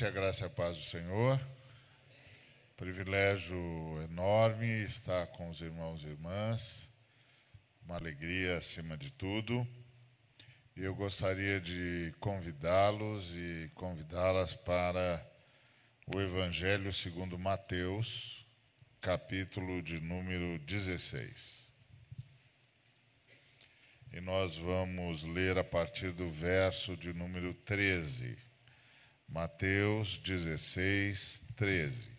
noite, a graça e a paz do Senhor. Privilégio enorme estar com os irmãos e irmãs, uma alegria acima de tudo. E eu gostaria de convidá-los e convidá-las para o Evangelho segundo Mateus, capítulo de número 16. E nós vamos ler a partir do verso de número 13. Mateus 16, 13.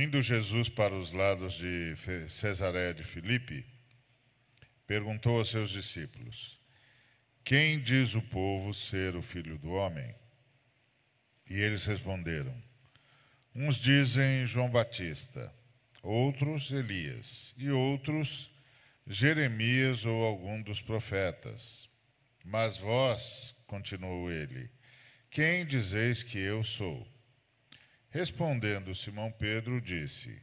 Indo Jesus para os lados de Cesareia de Filipe, perguntou aos seus discípulos: Quem diz o povo ser o filho do homem? E eles responderam: Uns dizem João Batista, outros Elias, e outros Jeremias ou algum dos profetas. Mas vós, continuou ele, quem dizeis que eu sou? Respondendo Simão Pedro, disse: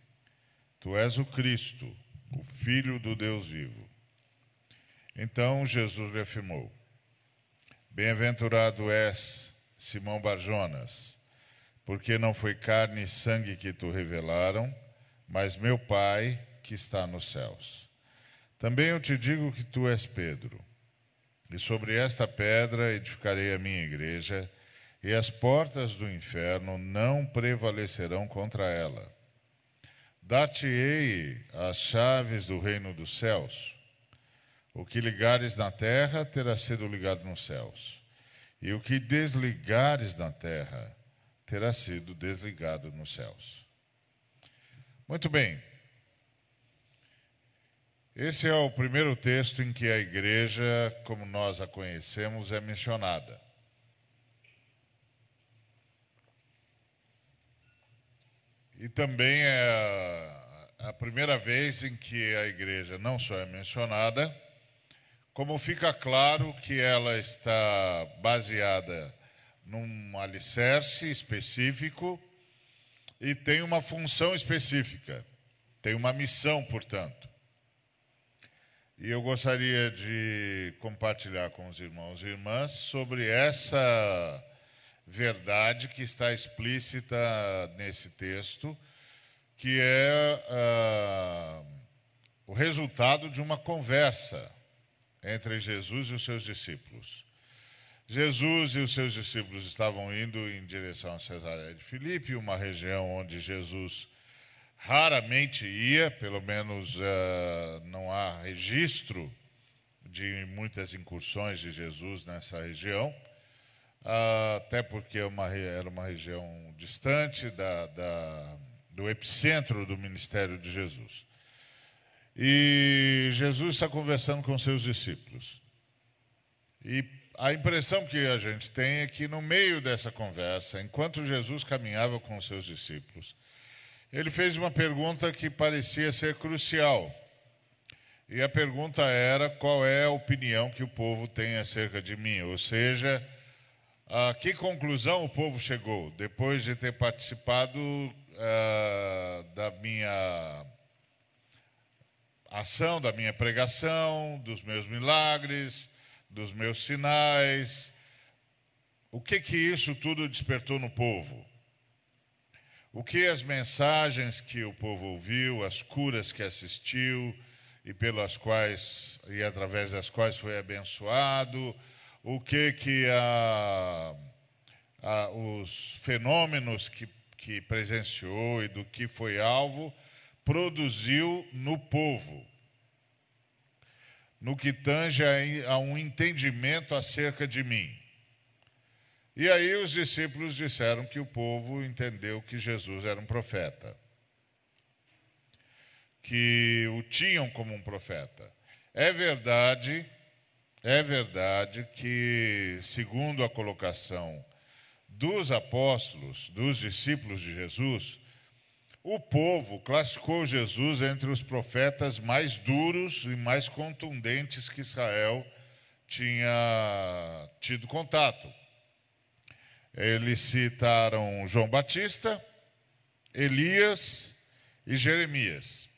Tu és o Cristo, o Filho do Deus vivo. Então Jesus lhe afirmou: Bem-aventurado és, Simão Barjonas, porque não foi carne e sangue que tu revelaram, mas meu Pai que está nos céus. Também eu te digo que tu és Pedro, e sobre esta pedra edificarei a minha igreja e as portas do inferno não prevalecerão contra ela. Dar-te-ei as chaves do reino dos céus. O que ligares na terra terá sido ligado nos céus, e o que desligares na terra terá sido desligado nos céus. Muito bem. Esse é o primeiro texto em que a igreja, como nós a conhecemos, é mencionada. E também é a primeira vez em que a igreja não só é mencionada, como fica claro que ela está baseada num alicerce específico e tem uma função específica, tem uma missão, portanto. E eu gostaria de compartilhar com os irmãos e irmãs sobre essa verdade que está explícita nesse texto, que é uh, o resultado de uma conversa entre Jesus e os seus discípulos. Jesus e os seus discípulos estavam indo em direção a Cesareia de Filipe, uma região onde Jesus raramente ia, pelo menos uh, não há registro de muitas incursões de Jesus nessa região até porque é uma, era uma região distante da, da, do epicentro do ministério de Jesus. E Jesus está conversando com seus discípulos. E a impressão que a gente tem é que no meio dessa conversa, enquanto Jesus caminhava com seus discípulos, ele fez uma pergunta que parecia ser crucial. E a pergunta era: qual é a opinião que o povo tem acerca de mim? Ou seja, a que conclusão o povo chegou depois de ter participado uh, da minha ação, da minha pregação, dos meus milagres, dos meus sinais? O que que isso tudo despertou no povo? O que as mensagens que o povo ouviu, as curas que assistiu e pelas quais e através das quais foi abençoado, o que que a, a, os fenômenos que, que presenciou e do que foi alvo produziu no povo, no que tange a, a um entendimento acerca de mim. E aí os discípulos disseram que o povo entendeu que Jesus era um profeta. que o tinham como um profeta. É verdade, é verdade que, segundo a colocação dos apóstolos, dos discípulos de Jesus, o povo classificou Jesus entre os profetas mais duros e mais contundentes que Israel tinha tido contato. Eles citaram João Batista, Elias e Jeremias.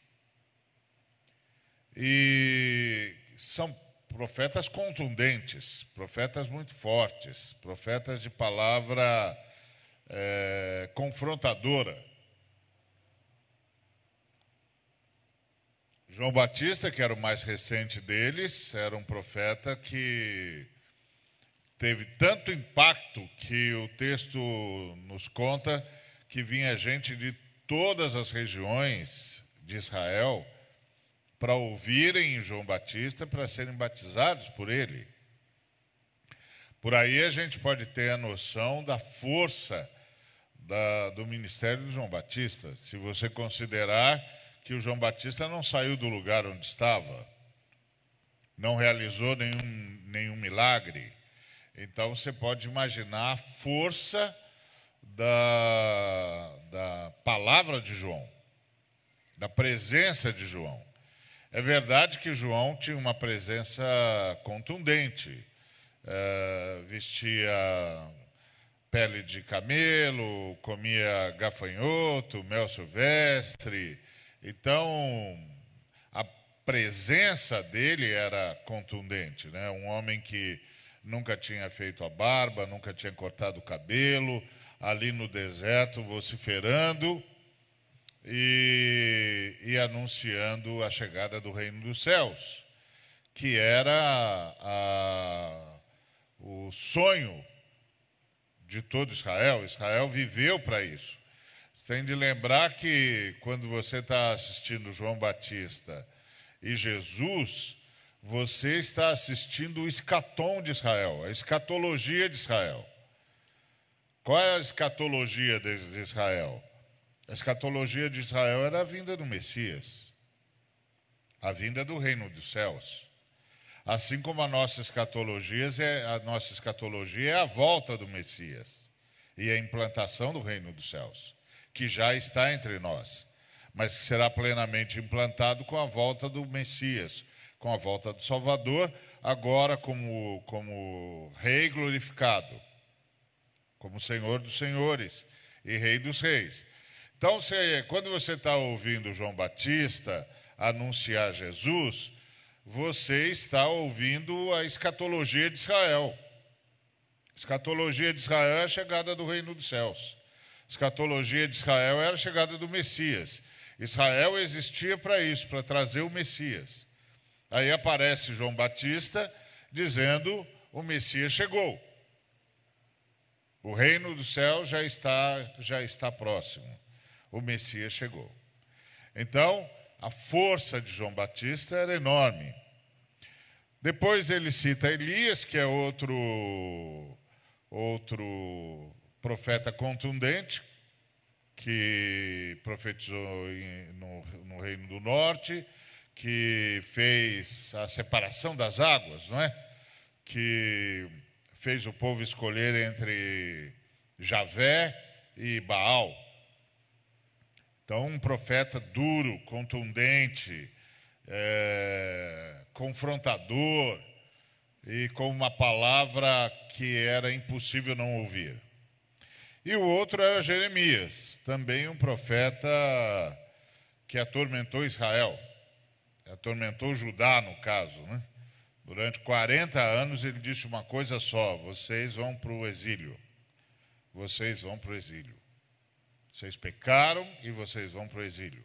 E são profetas contundentes, profetas muito fortes, profetas de palavra é, confrontadora. João Batista, que era o mais recente deles, era um profeta que teve tanto impacto que o texto nos conta que vinha gente de todas as regiões de Israel para ouvirem João Batista, para serem batizados por ele. Por aí a gente pode ter a noção da força da, do ministério de João Batista, se você considerar que o João Batista não saiu do lugar onde estava, não realizou nenhum, nenhum milagre. Então você pode imaginar a força da, da palavra de João, da presença de João. É verdade que João tinha uma presença contundente, é, vestia pele de camelo, comia gafanhoto, mel silvestre. Então, a presença dele era contundente, né? Um homem que nunca tinha feito a barba, nunca tinha cortado o cabelo, ali no deserto vociferando e, e anunciando a chegada do reino dos céus, que era a, o sonho de todo Israel. Israel viveu para isso. Você tem de lembrar que quando você está assistindo João Batista e Jesus, você está assistindo o escatom de Israel, a escatologia de Israel. Qual é a escatologia de Israel? A escatologia de Israel era a vinda do Messias, a vinda do reino dos céus. Assim como a nossa escatologia é a nossa escatologia é a volta do Messias e a implantação do reino dos céus, que já está entre nós, mas que será plenamente implantado com a volta do Messias, com a volta do Salvador, agora como como rei glorificado, como Senhor dos senhores e rei dos reis. Então, quando você está ouvindo João Batista anunciar Jesus, você está ouvindo a escatologia de Israel. Escatologia de Israel é a chegada do reino dos céus. Escatologia de Israel era a chegada do Messias. Israel existia para isso, para trazer o Messias. Aí aparece João Batista dizendo: o Messias chegou. O reino do céu já está, já está próximo o Messias chegou. Então, a força de João Batista era enorme. Depois ele cita Elias, que é outro, outro profeta contundente, que profetizou no, no Reino do Norte, que fez a separação das águas, não é? Que fez o povo escolher entre Javé e Baal. Então, um profeta duro, contundente, é, confrontador e com uma palavra que era impossível não ouvir. E o outro era Jeremias, também um profeta que atormentou Israel, atormentou Judá, no caso. Né? Durante 40 anos ele disse uma coisa só: vocês vão para o exílio. Vocês vão para o exílio. Vocês pecaram e vocês vão para o exílio.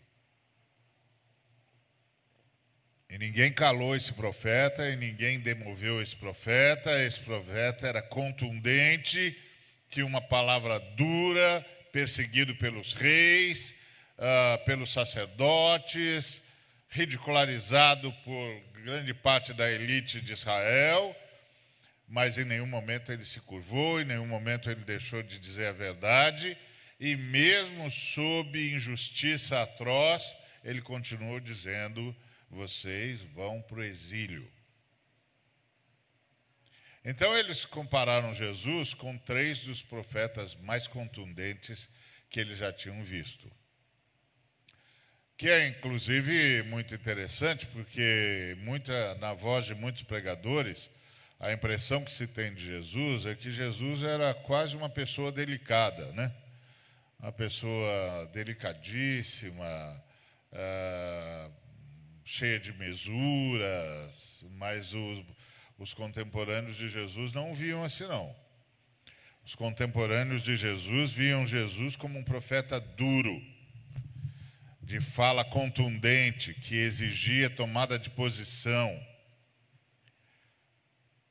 E ninguém calou esse profeta, e ninguém demoveu esse profeta. Esse profeta era contundente, tinha uma palavra dura, perseguido pelos reis, uh, pelos sacerdotes, ridicularizado por grande parte da elite de Israel, mas em nenhum momento ele se curvou, em nenhum momento ele deixou de dizer a verdade e mesmo sob injustiça atroz, ele continuou dizendo: vocês vão para o exílio. Então eles compararam Jesus com três dos profetas mais contundentes que eles já tinham visto. Que é inclusive muito interessante, porque muita, na voz de muitos pregadores, a impressão que se tem de Jesus é que Jesus era quase uma pessoa delicada, né? Uma pessoa delicadíssima, uh, cheia de mesuras, mas os, os contemporâneos de Jesus não viam assim, não. Os contemporâneos de Jesus viam Jesus como um profeta duro, de fala contundente, que exigia tomada de posição,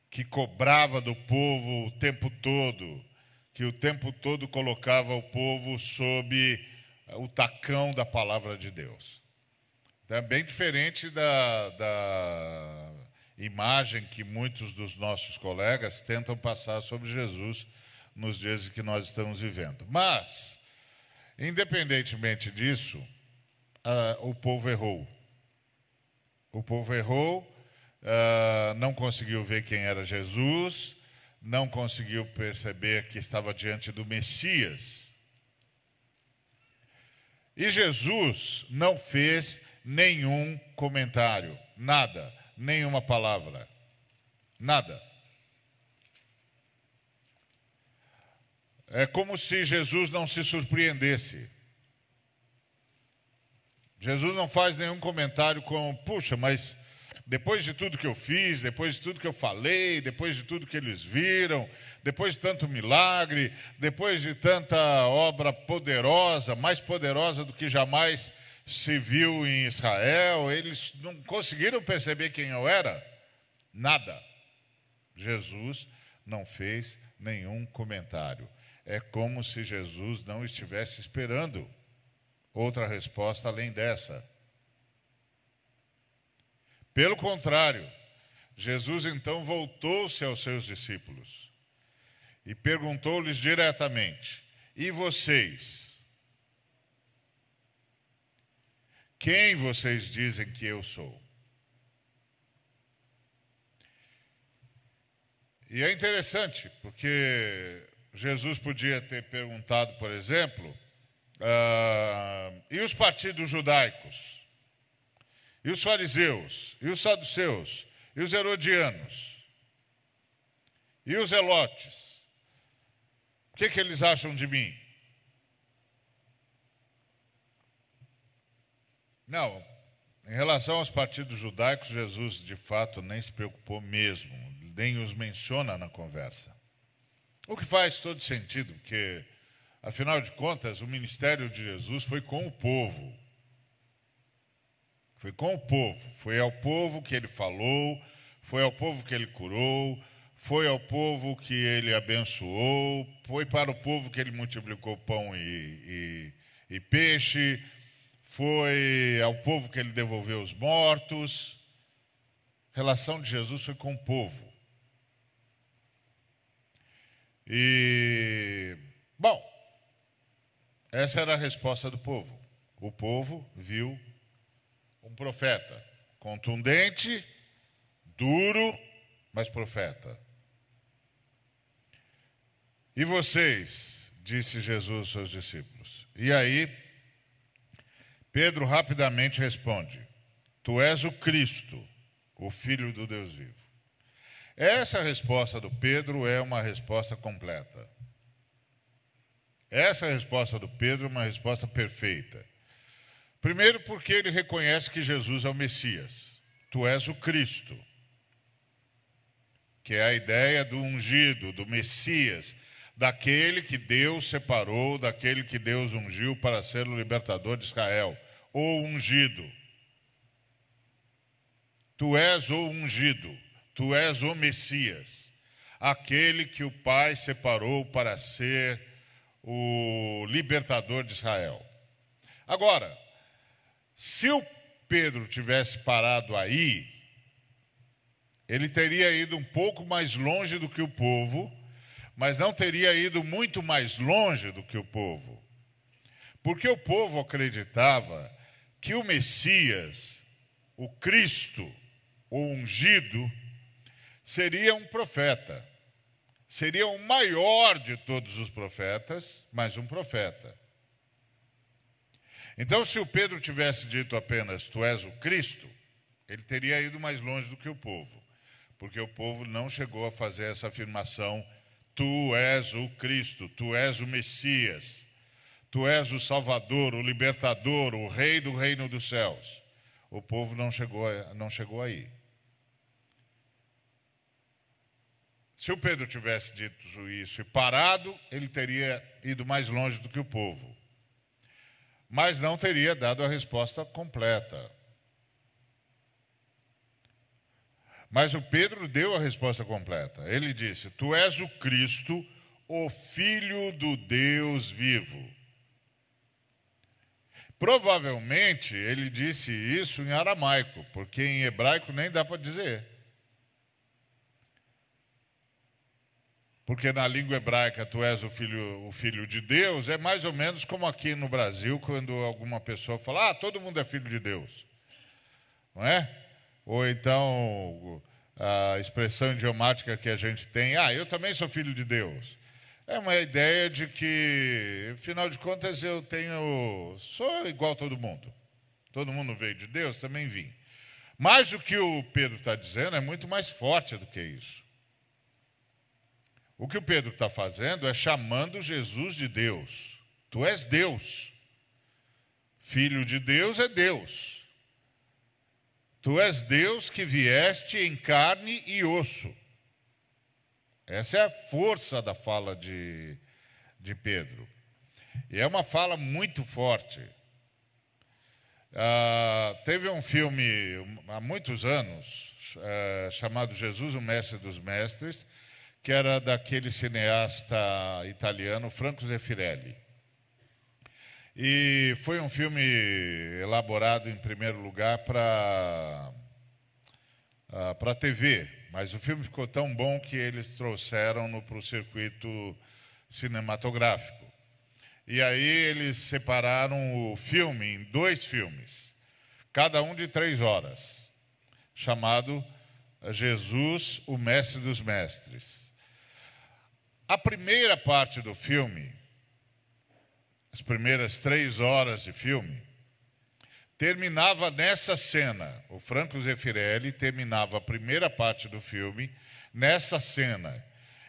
que cobrava do povo o tempo todo, que o tempo todo colocava o povo sob o tacão da palavra de Deus. Então, é bem diferente da, da imagem que muitos dos nossos colegas tentam passar sobre Jesus nos dias que nós estamos vivendo. Mas, independentemente disso, uh, o povo errou. O povo errou, uh, não conseguiu ver quem era Jesus, não conseguiu perceber que estava diante do Messias. E Jesus não fez nenhum comentário, nada nenhuma palavra. Nada. É como se Jesus não se surpreendesse. Jesus não faz nenhum comentário como, puxa, mas depois de tudo que eu fiz, depois de tudo que eu falei, depois de tudo que eles viram, depois de tanto milagre, depois de tanta obra poderosa, mais poderosa do que jamais se viu em Israel, eles não conseguiram perceber quem eu era? Nada. Jesus não fez nenhum comentário. É como se Jesus não estivesse esperando outra resposta além dessa. Pelo contrário, Jesus então voltou-se aos seus discípulos e perguntou-lhes diretamente: E vocês? Quem vocês dizem que eu sou? E é interessante, porque Jesus podia ter perguntado, por exemplo, uh, e os partidos judaicos? E os fariseus? E os saduceus? E os herodianos? E os elotes? O que, que eles acham de mim? Não, em relação aos partidos judaicos, Jesus de fato nem se preocupou mesmo, nem os menciona na conversa. O que faz todo sentido, porque, afinal de contas, o ministério de Jesus foi com o povo. Foi com o povo, foi ao povo que ele falou, foi ao povo que ele curou, foi ao povo que ele abençoou, foi para o povo que ele multiplicou pão e, e, e peixe foi ao povo que ele devolveu os mortos. A relação de Jesus foi com o povo. E, bom, essa era a resposta do povo. O povo viu um profeta contundente, duro, mas profeta. E vocês, disse Jesus aos seus discípulos. E aí, Pedro rapidamente responde: Tu és o Cristo, o Filho do Deus vivo. Essa resposta do Pedro é uma resposta completa. Essa resposta do Pedro é uma resposta perfeita. Primeiro, porque ele reconhece que Jesus é o Messias. Tu és o Cristo, que é a ideia do ungido, do Messias, daquele que Deus separou, daquele que Deus ungiu para ser o libertador de Israel, ou ungido. Tu és o ungido, tu és o Messias, aquele que o Pai separou para ser o libertador de Israel. Agora, se o Pedro tivesse parado aí, ele teria ido um pouco mais longe do que o povo mas não teria ido muito mais longe do que o povo. Porque o povo acreditava que o Messias, o Cristo, o ungido, seria um profeta. Seria o maior de todos os profetas, mas um profeta. Então, se o Pedro tivesse dito apenas: Tu és o Cristo, ele teria ido mais longe do que o povo, porque o povo não chegou a fazer essa afirmação: Tu és o Cristo, tu és o Messias, tu és o Salvador, o Libertador, o Rei do reino dos céus. O povo não chegou, não chegou aí. Se o Pedro tivesse dito isso e parado, ele teria ido mais longe do que o povo. Mas não teria dado a resposta completa. Mas o Pedro deu a resposta completa. Ele disse: Tu és o Cristo, o Filho do Deus vivo. Provavelmente ele disse isso em aramaico, porque em hebraico nem dá para dizer. Porque na língua hebraica tu és o filho, o filho de Deus, é mais ou menos como aqui no Brasil, quando alguma pessoa fala, ah, todo mundo é filho de Deus. Não é? Ou então a expressão idiomática que a gente tem, ah, eu também sou filho de Deus. É uma ideia de que, afinal de contas, eu tenho. sou igual a todo mundo. Todo mundo veio de Deus, também vim. Mas o que o Pedro está dizendo é muito mais forte do que isso. O que o Pedro está fazendo é chamando Jesus de Deus. Tu és Deus. Filho de Deus é Deus. Tu és Deus que vieste em carne e osso. Essa é a força da fala de, de Pedro. E é uma fala muito forte. Ah, teve um filme há muitos anos eh, chamado Jesus, o Mestre dos Mestres, que era daquele cineasta italiano Franco Zeffirelli. E foi um filme elaborado, em primeiro lugar, para a TV, mas o filme ficou tão bom que eles trouxeram para o circuito cinematográfico. E aí eles separaram o filme em dois filmes, cada um de três horas, chamado Jesus, o Mestre dos Mestres. A primeira parte do filme as primeiras três horas de filme, terminava nessa cena. O Franco Zeffirelli terminava a primeira parte do filme nessa cena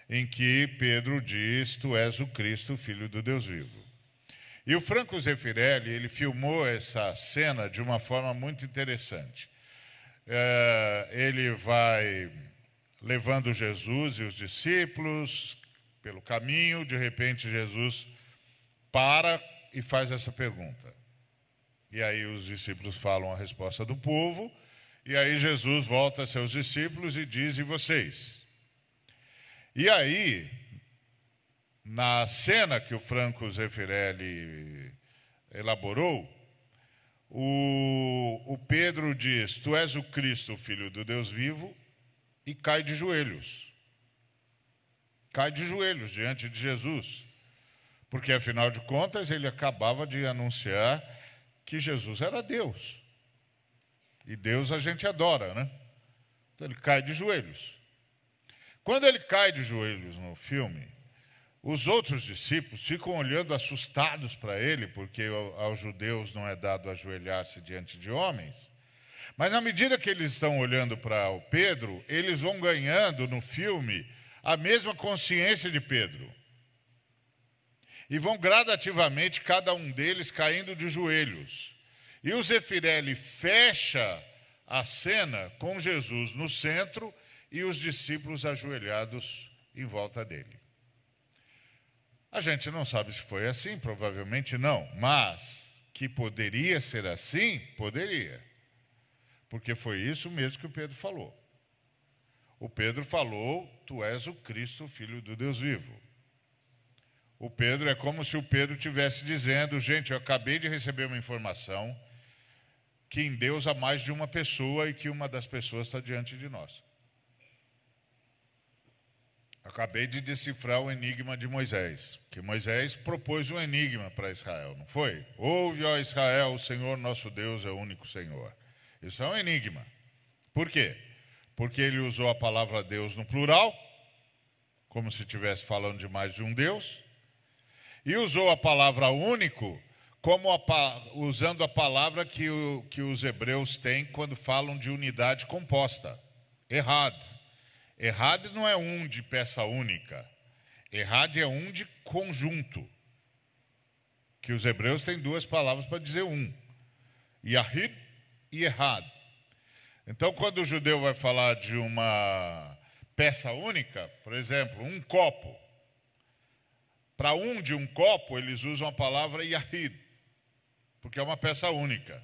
em que Pedro diz: Tu és o Cristo, filho do Deus vivo. E o Franco Zeffirelli ele filmou essa cena de uma forma muito interessante. É, ele vai levando Jesus e os discípulos pelo caminho, de repente Jesus para e faz essa pergunta. E aí os discípulos falam a resposta do povo, e aí Jesus volta a seus discípulos e diz: E vocês? E aí, na cena que o Franco Zeffirelli elaborou, o, o Pedro diz: Tu és o Cristo, filho do Deus vivo, e cai de joelhos. Cai de joelhos diante de Jesus. Porque, afinal de contas, ele acabava de anunciar que Jesus era Deus. E Deus a gente adora, né? Então ele cai de joelhos. Quando ele cai de joelhos no filme, os outros discípulos ficam olhando assustados para ele, porque aos judeus não é dado ajoelhar-se diante de homens. Mas na medida que eles estão olhando para o Pedro, eles vão ganhando no filme a mesma consciência de Pedro e vão gradativamente cada um deles caindo de joelhos. E o Zefirelli fecha a cena com Jesus no centro e os discípulos ajoelhados em volta dele. A gente não sabe se foi assim, provavelmente não, mas que poderia ser assim, poderia. Porque foi isso mesmo que o Pedro falou. O Pedro falou: Tu és o Cristo, filho do Deus vivo. O Pedro é como se o Pedro estivesse dizendo: gente, eu acabei de receber uma informação que em Deus há mais de uma pessoa e que uma das pessoas está diante de nós. Acabei de decifrar o enigma de Moisés, que Moisés propôs um enigma para Israel, não foi? Ouve, ó Israel, o Senhor nosso Deus é o único Senhor. Isso é um enigma. Por quê? Porque ele usou a palavra Deus no plural, como se estivesse falando de mais de um Deus, e usou a palavra único como a, usando a palavra que, o, que os hebreus têm quando falam de unidade composta. Errado. Errado não é um de peça única. Errado é um de conjunto. Que os hebreus têm duas palavras para dizer um. Yahid e errado. Então, quando o judeu vai falar de uma peça única, por exemplo, um copo, para um de um copo, eles usam a palavra Yahid, porque é uma peça única.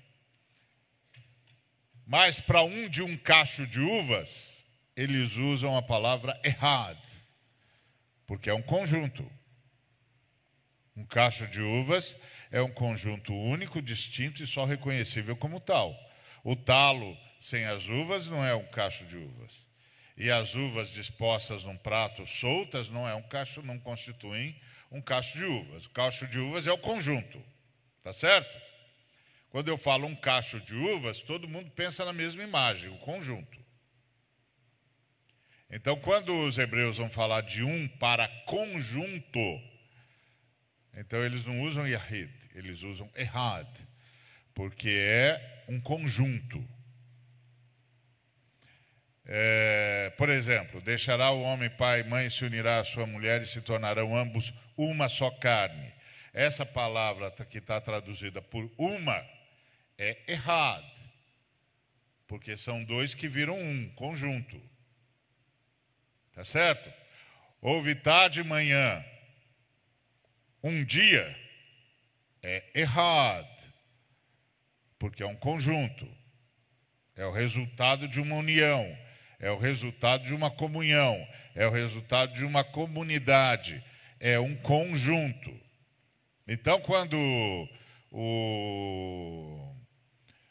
Mas para um de um cacho de uvas, eles usam a palavra errad, porque é um conjunto. Um cacho de uvas é um conjunto único, distinto e só reconhecível como tal. O talo sem as uvas não é um cacho de uvas. E as uvas dispostas num prato soltas não é um cacho, não constituem um cacho de uvas. O cacho de uvas é o conjunto. Tá certo? Quando eu falo um cacho de uvas, todo mundo pensa na mesma imagem, o conjunto. Então, quando os hebreus vão falar de um para conjunto, então eles não usam Yahid, eles usam Ehad, porque é um conjunto. É, por exemplo, deixará o homem pai e mãe, se unirá à sua mulher e se tornarão ambos uma só carne. Essa palavra que está traduzida por uma é errado, porque são dois que viram um conjunto. Tá certo? Houve tarde e manhã. Um dia é errado, porque é um conjunto. É o resultado de uma união, é o resultado de uma comunhão, é o resultado de uma comunidade, é um conjunto. Então, quando o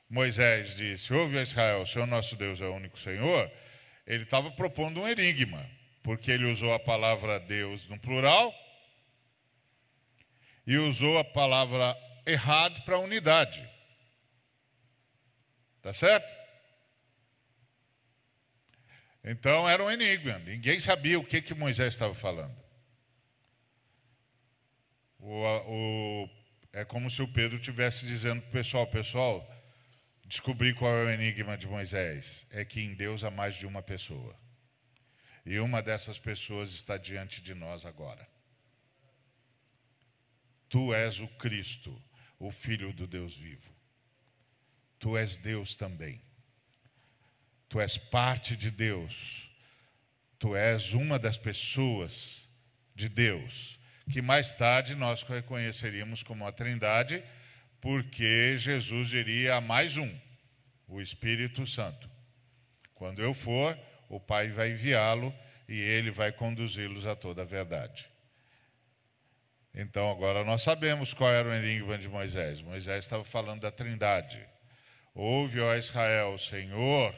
Moisés disse: Ouve Israel, o Senhor nosso Deus é o único Senhor, ele estava propondo um enigma porque ele usou a palavra Deus no plural e usou a palavra errado para unidade. Tá certo? Então era um enigma, ninguém sabia o que, que Moisés estava falando. O, o, é como se o Pedro estivesse dizendo para o pessoal: pessoal, descobri qual é o enigma de Moisés. É que em Deus há mais de uma pessoa. E uma dessas pessoas está diante de nós agora. Tu és o Cristo, o Filho do Deus vivo. Tu és Deus também. Tu és parte de Deus. Tu és uma das pessoas de Deus, que mais tarde nós reconheceríamos como a Trindade, porque Jesus diria a mais um, o Espírito Santo. Quando eu for, o Pai vai enviá-lo e ele vai conduzi-los a toda a verdade. Então agora nós sabemos qual era o enigma de Moisés. Moisés estava falando da Trindade. Ouve, ó Israel, o Senhor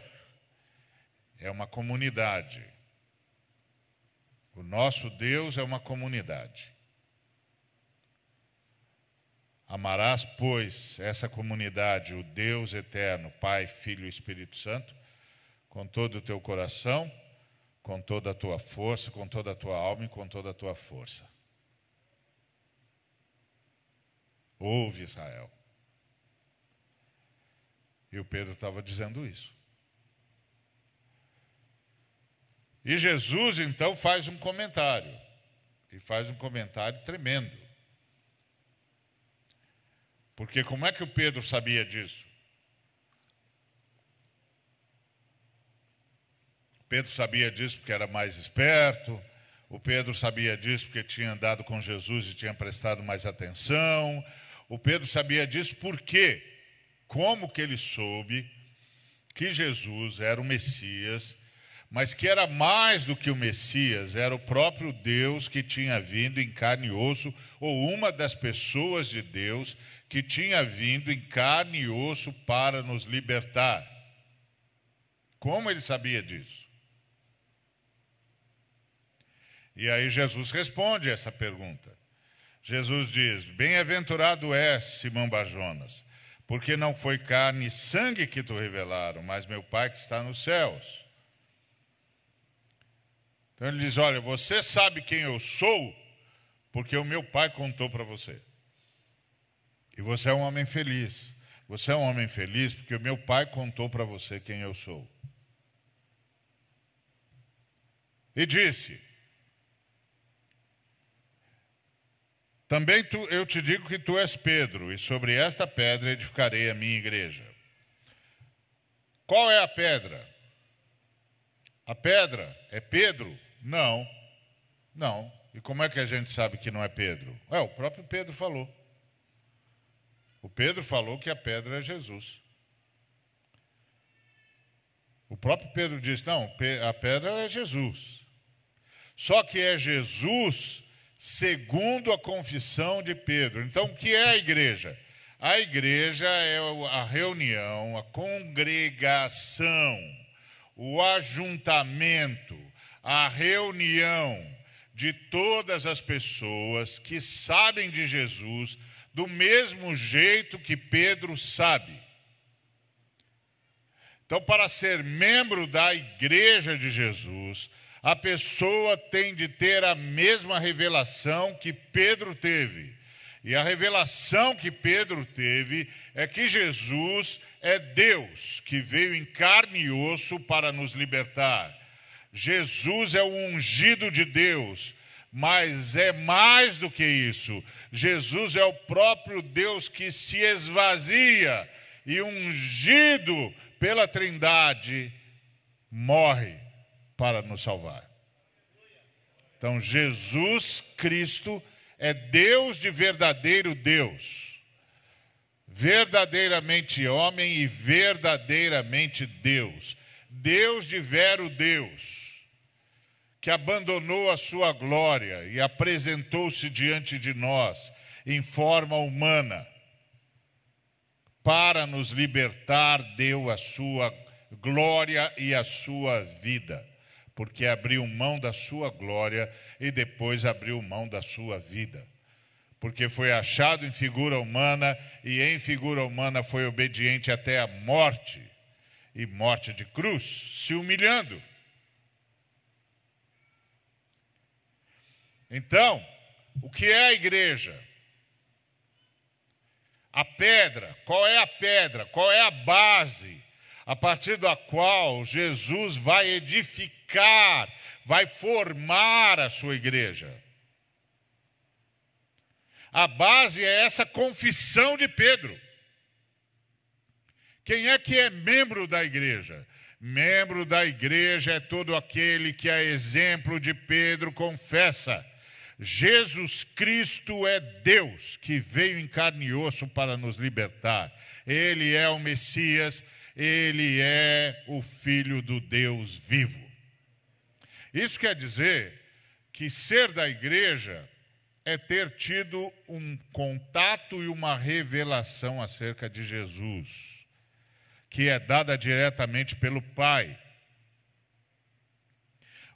é uma comunidade. O nosso Deus é uma comunidade. Amarás, pois, essa comunidade, o Deus eterno, Pai, Filho e Espírito Santo, com todo o teu coração, com toda a tua força, com toda a tua alma e com toda a tua força. Ouve, Israel. E o Pedro estava dizendo isso. E Jesus então faz um comentário. E faz um comentário tremendo. Porque como é que o Pedro sabia disso? Pedro sabia disso porque era mais esperto. O Pedro sabia disso porque tinha andado com Jesus e tinha prestado mais atenção. O Pedro sabia disso porque, como que ele soube que Jesus era o Messias, mas que era mais do que o Messias, era o próprio Deus que tinha vindo em carne e osso, ou uma das pessoas de Deus que tinha vindo em carne e osso para nos libertar. Como ele sabia disso? E aí Jesus responde essa pergunta. Jesus diz: Bem-aventurado és, Simão Bajonas, porque não foi carne e sangue que te revelaram, mas meu Pai que está nos céus. Então ele diz: Olha, você sabe quem eu sou, porque o meu Pai contou para você. E você é um homem feliz. Você é um homem feliz porque o meu Pai contou para você quem eu sou. E disse: Também tu, eu te digo que tu és Pedro, e sobre esta pedra edificarei a minha igreja. Qual é a pedra? A pedra é Pedro? Não, não. E como é que a gente sabe que não é Pedro? É, o próprio Pedro falou. O Pedro falou que a pedra é Jesus. O próprio Pedro disse: não, a pedra é Jesus. Só que é Jesus segundo a confissão de Pedro. Então, o que é a igreja? A igreja é a reunião, a congregação, o ajuntamento, a reunião de todas as pessoas que sabem de Jesus do mesmo jeito que Pedro sabe. Então, para ser membro da igreja de Jesus, a pessoa tem de ter a mesma revelação que Pedro teve. E a revelação que Pedro teve é que Jesus é Deus que veio em carne e osso para nos libertar. Jesus é o ungido de Deus, mas é mais do que isso. Jesus é o próprio Deus que se esvazia e ungido pela Trindade morre para nos salvar. Então, Jesus Cristo é Deus de verdadeiro Deus, verdadeiramente homem e verdadeiramente Deus, Deus de vero Deus, que abandonou a sua glória e apresentou-se diante de nós em forma humana, para nos libertar, deu a sua glória e a sua vida porque abriu mão da sua glória e depois abriu mão da sua vida. Porque foi achado em figura humana e em figura humana foi obediente até a morte e morte de cruz, se humilhando. Então, o que é a igreja? A pedra, qual é a pedra? Qual é a base a partir da qual Jesus vai edificar, vai formar a sua igreja. A base é essa confissão de Pedro. Quem é que é membro da igreja? Membro da igreja é todo aquele que, a exemplo de Pedro, confessa: Jesus Cristo é Deus que veio em carne e osso para nos libertar. Ele é o Messias ele é o Filho do Deus vivo. Isso quer dizer que ser da igreja é ter tido um contato e uma revelação acerca de Jesus, que é dada diretamente pelo Pai.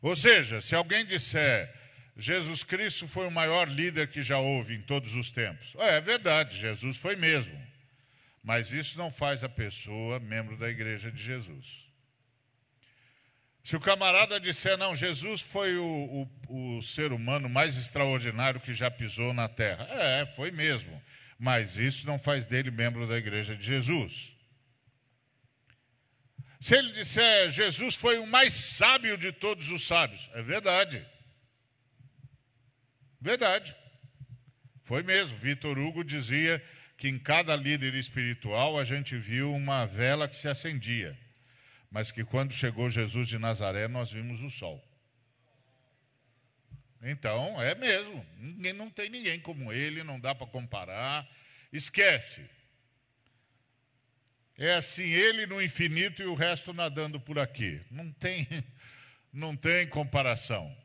Ou seja, se alguém disser Jesus Cristo foi o maior líder que já houve em todos os tempos, é, é verdade, Jesus foi mesmo. Mas isso não faz a pessoa membro da igreja de Jesus. Se o camarada disser, não, Jesus foi o, o, o, ser humano mais extraordinário que já pisou na terra. É, foi mesmo. Mas isso não faz dele membro da igreja de Jesus. Se ele disser, Jesus foi o mais sábio de todos os sábios. É verdade. Verdade. Foi mesmo. Vitor Hugo dizia que em cada líder espiritual a gente viu uma vela que se acendia, mas que quando chegou Jesus de Nazaré nós vimos o sol. Então, é mesmo, ninguém, não tem ninguém como ele, não dá para comparar, esquece. É assim, ele no infinito e o resto nadando por aqui. Não tem, não tem comparação.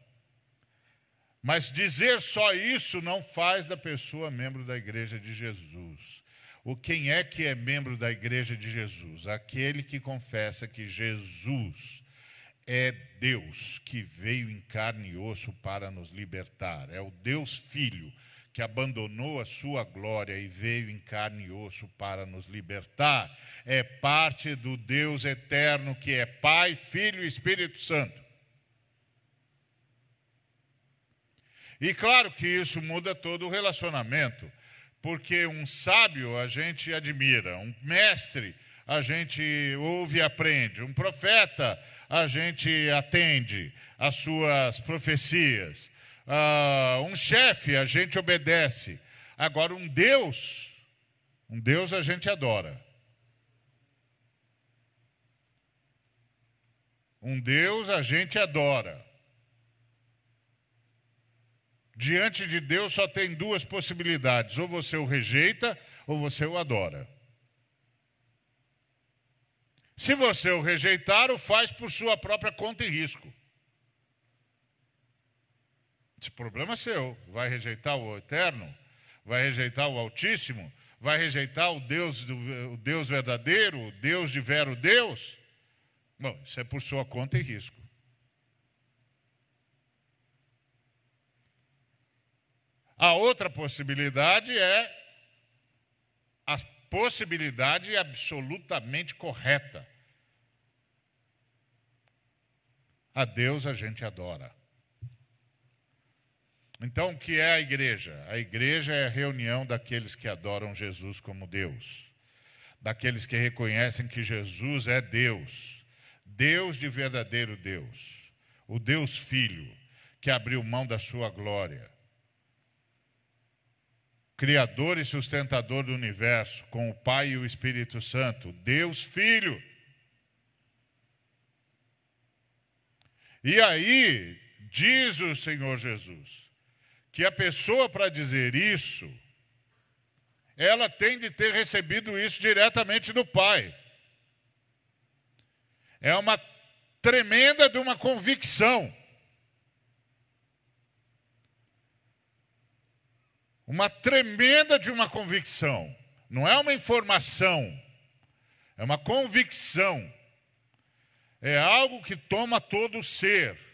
Mas dizer só isso não faz da pessoa membro da igreja de Jesus. O quem é que é membro da igreja de Jesus? Aquele que confessa que Jesus é Deus que veio em carne e osso para nos libertar. É o Deus Filho que abandonou a sua glória e veio em carne e osso para nos libertar. É parte do Deus eterno que é Pai, Filho e Espírito Santo. E claro que isso muda todo o relacionamento, porque um sábio a gente admira, um mestre a gente ouve e aprende, um profeta a gente atende às suas profecias, uh, um chefe a gente obedece. Agora, um Deus, um Deus a gente adora. Um Deus a gente adora. Diante de Deus só tem duas possibilidades: ou você o rejeita, ou você o adora. Se você o rejeitar, o faz por sua própria conta e risco. Esse problema é seu. Vai rejeitar o eterno? Vai rejeitar o Altíssimo? Vai rejeitar o Deus, o Deus verdadeiro, o Deus de vero Deus? Bom, isso é por sua conta e risco. A outra possibilidade é a possibilidade absolutamente correta. A Deus a gente adora. Então, o que é a igreja? A igreja é a reunião daqueles que adoram Jesus como Deus, daqueles que reconhecem que Jesus é Deus, Deus de verdadeiro Deus, o Deus Filho, que abriu mão da sua glória Criador e sustentador do universo, com o Pai e o Espírito Santo, Deus Filho. E aí, diz o Senhor Jesus, que a pessoa para dizer isso, ela tem de ter recebido isso diretamente do Pai. É uma tremenda de uma convicção. uma tremenda de uma convicção. Não é uma informação, é uma convicção. É algo que toma todo o ser.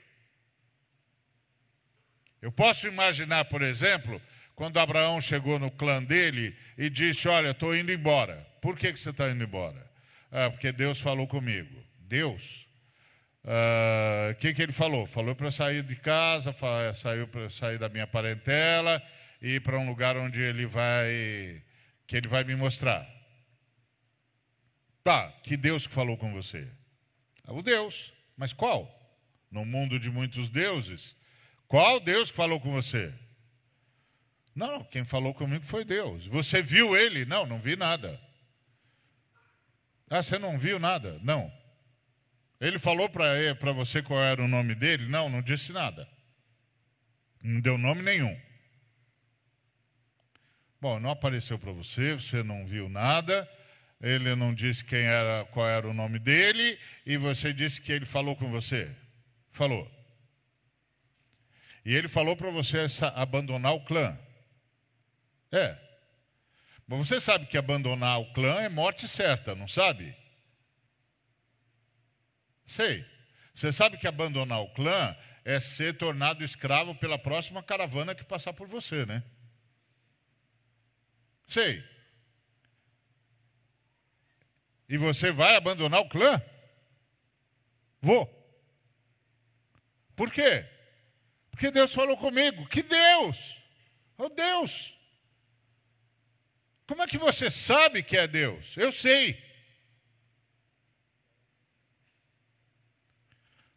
Eu posso imaginar, por exemplo, quando Abraão chegou no clã dele e disse: Olha, estou indo embora. Por que, que você está indo embora? Ah, porque Deus falou comigo. Deus? O ah, que, que ele falou? Falou para sair de casa, saiu para sair da minha parentela ir para um lugar onde ele vai que ele vai me mostrar. Tá, que Deus que falou com você? É o Deus, mas qual? No mundo de muitos deuses, qual Deus que falou com você? Não, quem falou comigo foi Deus. Você viu ele? Não, não vi nada. Ah, você não viu nada? Não. Ele falou para você qual era o nome dele? Não, não disse nada. Não deu nome nenhum. Bom, não apareceu para você, você não viu nada, ele não disse quem era, qual era o nome dele, e você disse que ele falou com você. Falou. E ele falou para você abandonar o clã. É. Mas você sabe que abandonar o clã é morte certa, não sabe? Sei. Você sabe que abandonar o clã é ser tornado escravo pela próxima caravana que passar por você, né? Sei. E você vai abandonar o clã? Vou. Por quê? Porque Deus falou comigo. Que Deus? Oh Deus! Como é que você sabe que é Deus? Eu sei.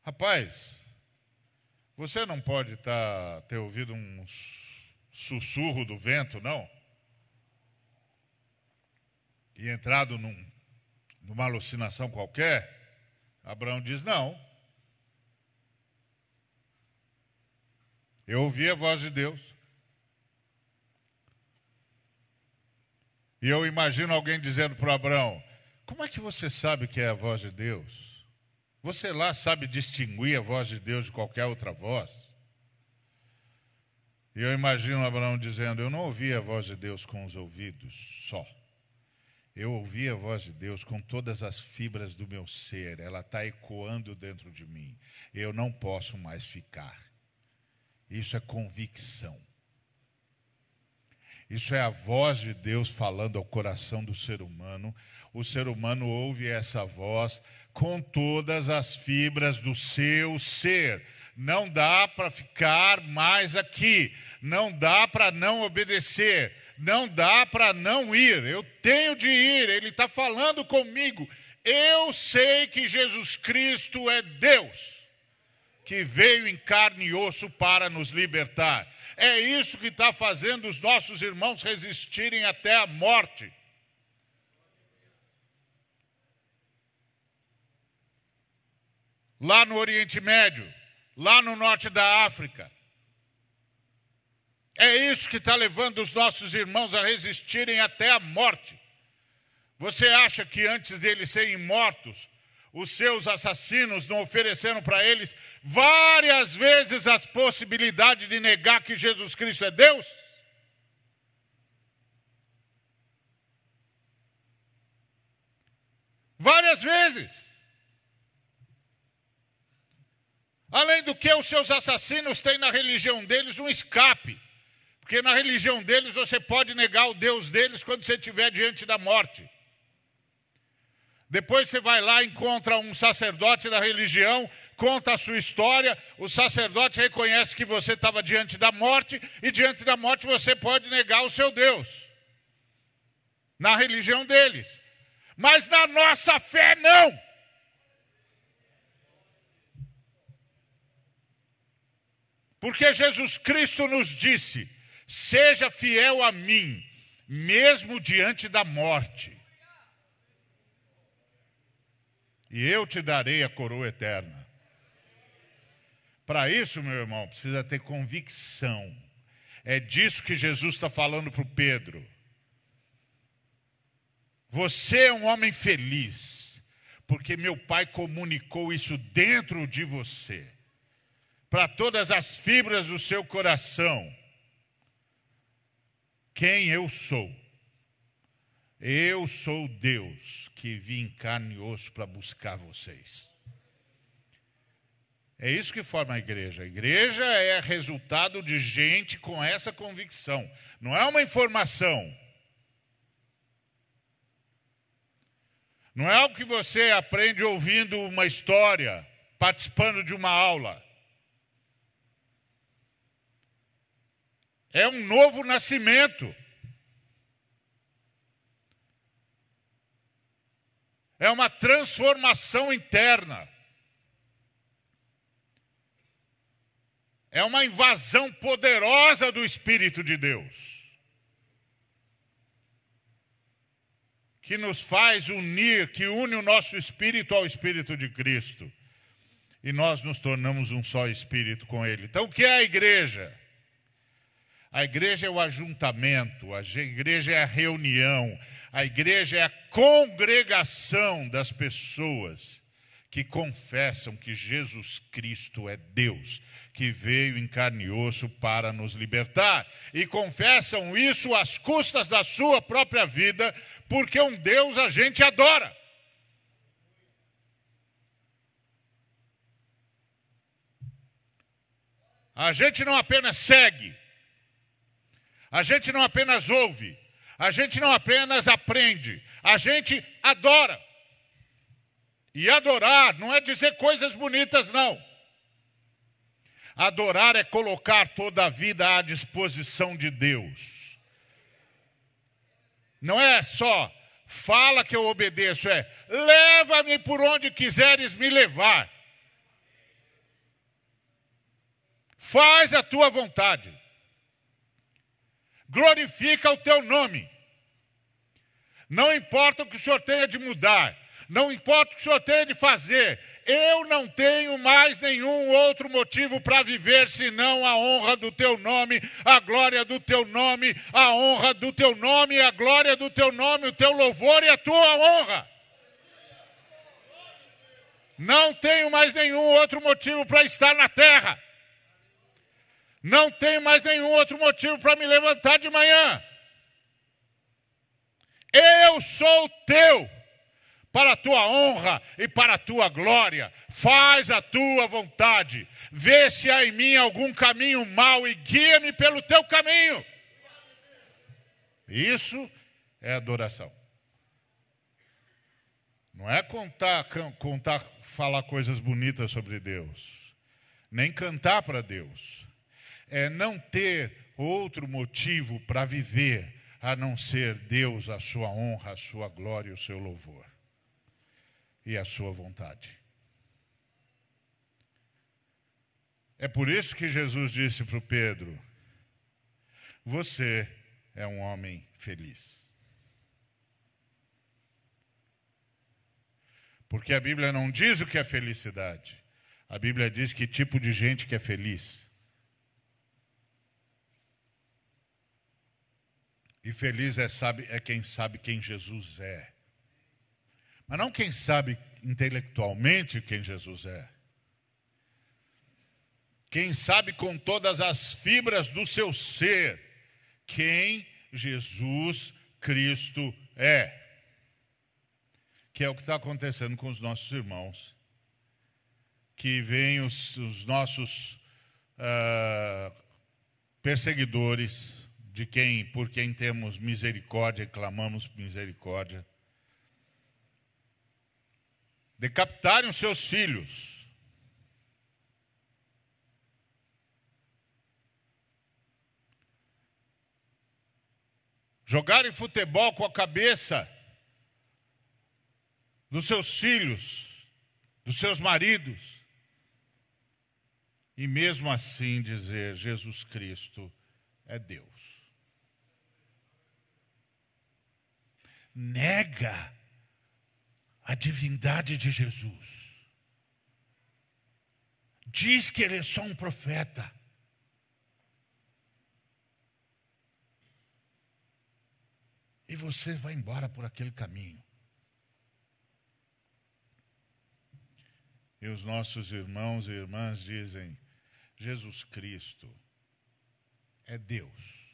Rapaz, você não pode tá, ter ouvido um sussurro do vento, não? e entrado num, numa alucinação qualquer, Abraão diz: Não. Eu ouvi a voz de Deus. E eu imagino alguém dizendo para Abraão: Como é que você sabe que é a voz de Deus? Você lá sabe distinguir a voz de Deus de qualquer outra voz? E eu imagino Abraão dizendo: Eu não ouvi a voz de Deus com os ouvidos só. Eu ouvi a voz de Deus com todas as fibras do meu ser, ela está ecoando dentro de mim. Eu não posso mais ficar. Isso é convicção. Isso é a voz de Deus falando ao coração do ser humano. O ser humano ouve essa voz com todas as fibras do seu ser. Não dá para ficar mais aqui. Não dá para não obedecer não dá para não ir, eu tenho de ir, ele está falando comigo. Eu sei que Jesus Cristo é Deus, que veio em carne e osso para nos libertar. É isso que está fazendo os nossos irmãos resistirem até a morte. Lá no Oriente Médio, lá no norte da África, é isso que está levando os nossos irmãos a resistirem até a morte. Você acha que antes deles serem mortos, os seus assassinos não ofereceram para eles várias vezes as possibilidades de negar que Jesus Cristo é Deus? Várias vezes. Além do que, os seus assassinos têm na religião deles um escape. Porque na religião deles você pode negar o Deus deles quando você estiver diante da morte. Depois você vai lá, encontra um sacerdote da religião, conta a sua história, o sacerdote reconhece que você estava diante da morte, e diante da morte você pode negar o seu Deus. Na religião deles. Mas na nossa fé, não. Porque Jesus Cristo nos disse: Seja fiel a mim, mesmo diante da morte. E eu te darei a coroa eterna. Para isso, meu irmão, precisa ter convicção. É disso que Jesus está falando para o Pedro. Você é um homem feliz, porque meu Pai comunicou isso dentro de você, para todas as fibras do seu coração quem eu sou. Eu sou Deus que vim carne e osso para buscar vocês. É isso que forma a igreja. A igreja é resultado de gente com essa convicção. Não é uma informação. Não é algo que você aprende ouvindo uma história, participando de uma aula. É um novo nascimento. É uma transformação interna. É uma invasão poderosa do Espírito de Deus. Que nos faz unir, que une o nosso espírito ao Espírito de Cristo. E nós nos tornamos um só espírito com Ele. Então, o que é a igreja? A igreja é o ajuntamento, a igreja é a reunião, a igreja é a congregação das pessoas que confessam que Jesus Cristo é Deus, que veio em carne e osso para nos libertar, e confessam isso às custas da sua própria vida, porque um Deus a gente adora. A gente não apenas segue, a gente não apenas ouve, a gente não apenas aprende, a gente adora. E adorar não é dizer coisas bonitas, não. Adorar é colocar toda a vida à disposição de Deus. Não é só fala que eu obedeço, é leva-me por onde quiseres me levar. Faz a tua vontade glorifica o teu nome. Não importa o que o Senhor tenha de mudar, não importa o que o Senhor tenha de fazer, eu não tenho mais nenhum outro motivo para viver senão a honra do teu nome, a glória do teu nome, a honra do teu nome, a glória do teu nome, o teu louvor e a tua honra. Não tenho mais nenhum outro motivo para estar na terra. Não tenho mais nenhum outro motivo para me levantar de manhã. Eu sou teu, para a tua honra e para a tua glória. Faz a tua vontade. Vê se há em mim algum caminho mau e guia-me pelo teu caminho. Isso é adoração. Não é contar, contar, falar coisas bonitas sobre Deus, nem cantar para Deus. É não ter outro motivo para viver a não ser Deus, a sua honra, a sua glória, o seu louvor e a sua vontade. É por isso que Jesus disse para o Pedro: Você é um homem feliz. Porque a Bíblia não diz o que é felicidade. A Bíblia diz que tipo de gente que é feliz. E feliz é, sabe, é quem sabe quem Jesus é. Mas não quem sabe intelectualmente quem Jesus é. Quem sabe com todas as fibras do seu ser quem Jesus Cristo é que é o que está acontecendo com os nossos irmãos, que vêm os, os nossos uh, perseguidores, de quem, por quem temos misericórdia e clamamos misericórdia, decapitarem os seus filhos. Jogarem futebol com a cabeça dos seus filhos, dos seus maridos. E mesmo assim dizer: Jesus Cristo é Deus. Nega a divindade de Jesus. Diz que ele é só um profeta. E você vai embora por aquele caminho. E os nossos irmãos e irmãs dizem: Jesus Cristo é Deus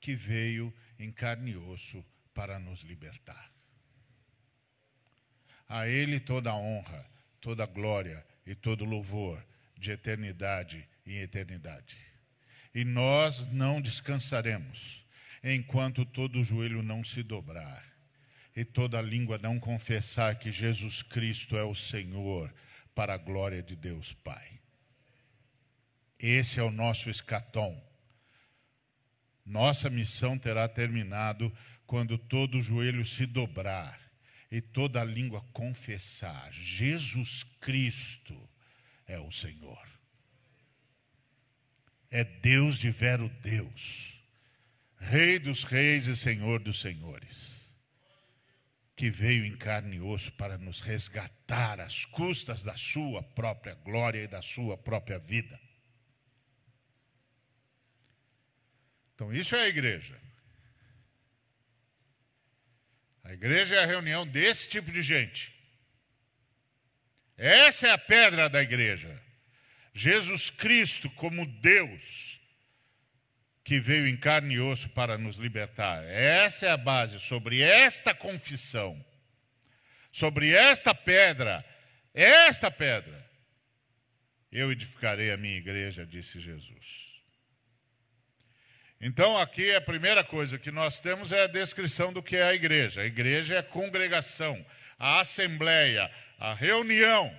que veio em carne e osso para nos libertar. A Ele toda a honra, toda a glória e todo louvor de eternidade em eternidade. E nós não descansaremos enquanto todo joelho não se dobrar e toda língua não confessar que Jesus Cristo é o Senhor, para a glória de Deus Pai. Esse é o nosso escatom. Nossa missão terá terminado quando todo joelho se dobrar e toda língua confessar: Jesus Cristo é o Senhor. É Deus de vero Deus, Rei dos reis e Senhor dos senhores que veio em carne e osso para nos resgatar às custas da sua própria glória e da sua própria vida. Então, isso é a igreja. A igreja é a reunião desse tipo de gente. Essa é a pedra da igreja. Jesus Cristo, como Deus, que veio em carne e osso para nos libertar. Essa é a base. Sobre esta confissão, sobre esta pedra, esta pedra, eu edificarei a minha igreja, disse Jesus. Então, aqui a primeira coisa que nós temos é a descrição do que é a igreja. A igreja é a congregação, a assembleia, a reunião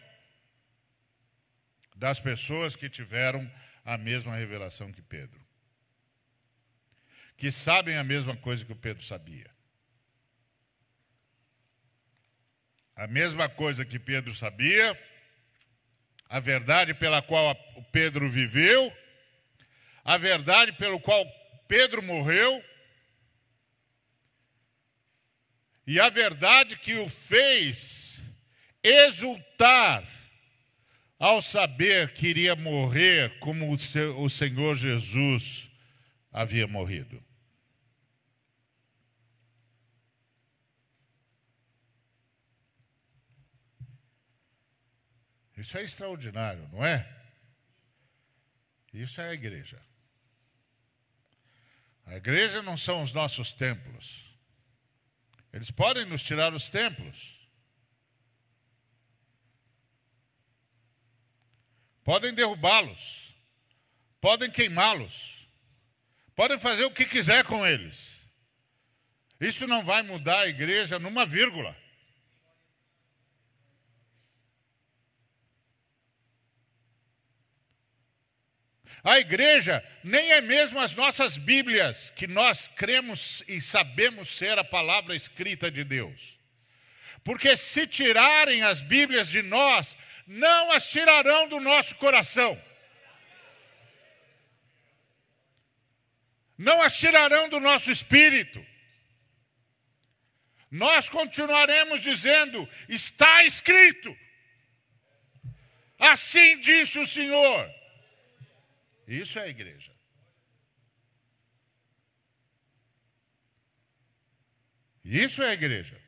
das pessoas que tiveram a mesma revelação que Pedro que sabem a mesma coisa que o Pedro sabia. A mesma coisa que Pedro sabia, a verdade pela qual o Pedro viveu, a verdade pelo qual Pedro morreu, e a verdade que o fez exultar ao saber que iria morrer como o Senhor Jesus havia morrido. Isso é extraordinário, não é? Isso é a igreja. A igreja não são os nossos templos. Eles podem nos tirar os templos. Podem derrubá-los. Podem queimá-los. Podem fazer o que quiser com eles. Isso não vai mudar a igreja numa vírgula. A igreja nem é mesmo as nossas Bíblias, que nós cremos e sabemos ser a palavra escrita de Deus. Porque se tirarem as Bíblias de nós, não as tirarão do nosso coração. Não as tirarão do nosso espírito. Nós continuaremos dizendo: está escrito. Assim disse o Senhor. Isso é a igreja. Isso é a igreja.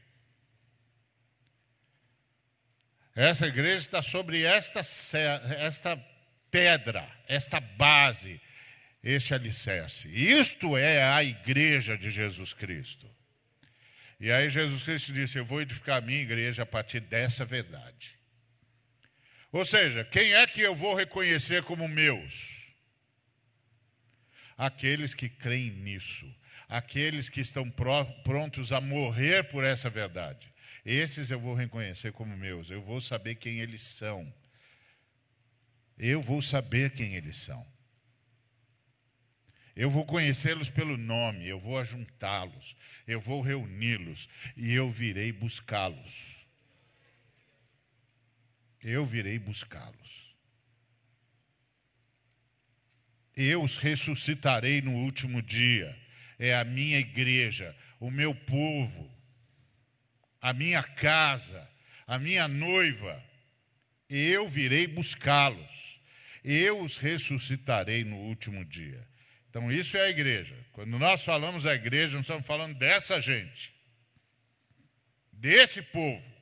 Essa igreja está sobre esta, esta pedra, esta base, este alicerce. Isto é a igreja de Jesus Cristo. E aí Jesus Cristo disse: Eu vou edificar a minha igreja a partir dessa verdade. Ou seja, quem é que eu vou reconhecer como meus? Aqueles que creem nisso, aqueles que estão prontos a morrer por essa verdade. Esses eu vou reconhecer como meus, eu vou saber quem eles são. Eu vou saber quem eles são. Eu vou conhecê-los pelo nome, eu vou ajuntá-los, eu vou reuni-los e eu virei buscá-los. Eu virei buscá-los. Eu os ressuscitarei no último dia. É a minha igreja, o meu povo, a minha casa, a minha noiva. Eu virei buscá-los. Eu os ressuscitarei no último dia. Então, isso é a igreja. Quando nós falamos da igreja, nós estamos falando dessa gente, desse povo,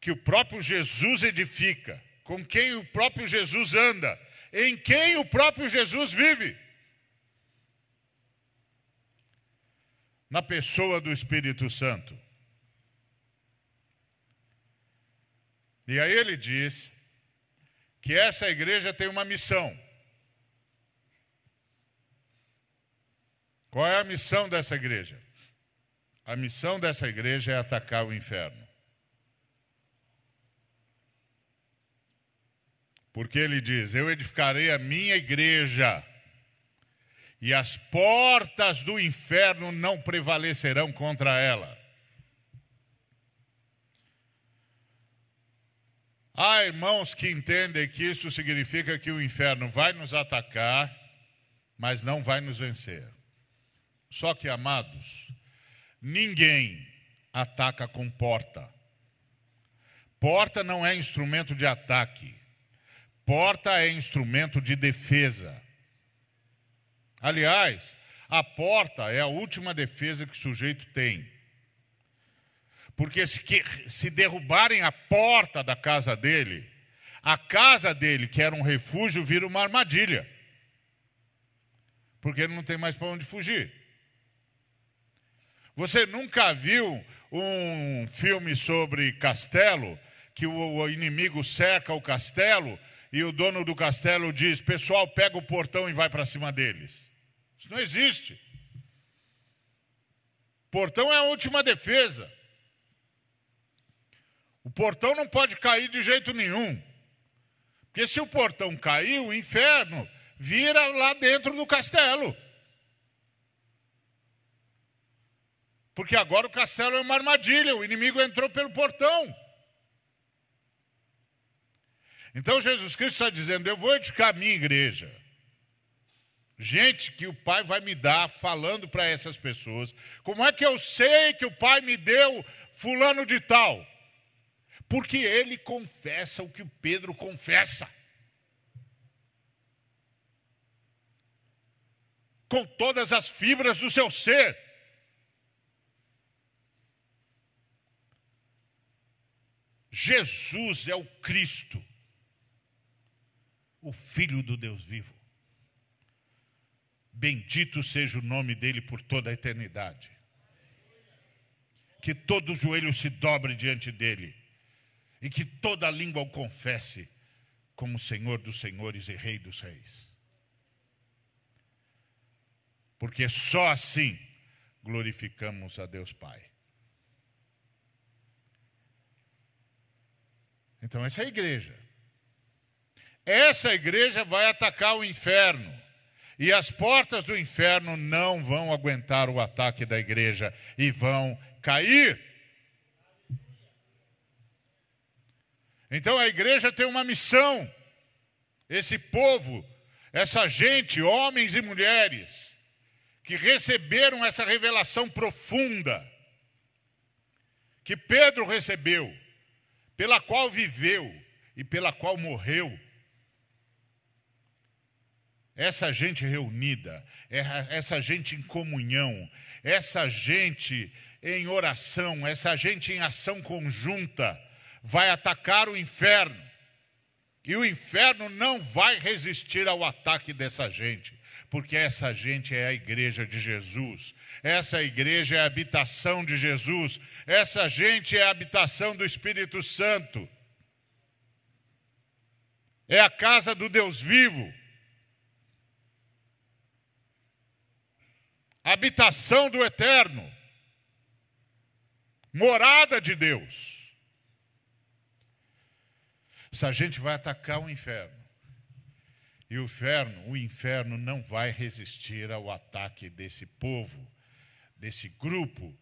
que o próprio Jesus edifica com quem o próprio Jesus anda, em quem o próprio Jesus vive. Na pessoa do Espírito Santo. E aí ele diz que essa igreja tem uma missão. Qual é a missão dessa igreja? A missão dessa igreja é atacar o inferno. Porque ele diz: Eu edificarei a minha igreja, e as portas do inferno não prevalecerão contra ela. Há irmãos que entendem que isso significa que o inferno vai nos atacar, mas não vai nos vencer. Só que, amados, ninguém ataca com porta. Porta não é instrumento de ataque. Porta é instrumento de defesa. Aliás, a porta é a última defesa que o sujeito tem. Porque se, se derrubarem a porta da casa dele, a casa dele, que era um refúgio, vira uma armadilha. Porque ele não tem mais para onde fugir. Você nunca viu um filme sobre castelo, que o inimigo cerca o castelo e o dono do castelo diz: Pessoal, pega o portão e vai para cima deles. Isso não existe. Portão é a última defesa. O portão não pode cair de jeito nenhum. Porque se o portão cair, o inferno vira lá dentro do castelo. Porque agora o castelo é uma armadilha, o inimigo entrou pelo portão. Então Jesus Cristo está dizendo: Eu vou edificar a minha igreja. Gente que o Pai vai me dar, falando para essas pessoas. Como é que eu sei que o Pai me deu fulano de tal? Porque ele confessa o que o Pedro confessa. Com todas as fibras do seu ser. Jesus é o Cristo o Filho do Deus vivo. Bendito seja o nome dele por toda a eternidade. Que todo joelho se dobre diante dele e que toda língua o confesse como Senhor dos Senhores e Rei dos Reis. Porque só assim glorificamos a Deus Pai. Então, essa é a igreja. Essa igreja vai atacar o inferno. E as portas do inferno não vão aguentar o ataque da igreja e vão cair. Então a igreja tem uma missão. Esse povo, essa gente, homens e mulheres, que receberam essa revelação profunda, que Pedro recebeu, pela qual viveu e pela qual morreu. Essa gente reunida, essa gente em comunhão, essa gente em oração, essa gente em ação conjunta, vai atacar o inferno. E o inferno não vai resistir ao ataque dessa gente, porque essa gente é a igreja de Jesus, essa igreja é a habitação de Jesus, essa gente é a habitação do Espírito Santo, é a casa do Deus vivo. Habitação do eterno, morada de Deus. Essa gente vai atacar o inferno. E o inferno, o inferno não vai resistir ao ataque desse povo, desse grupo,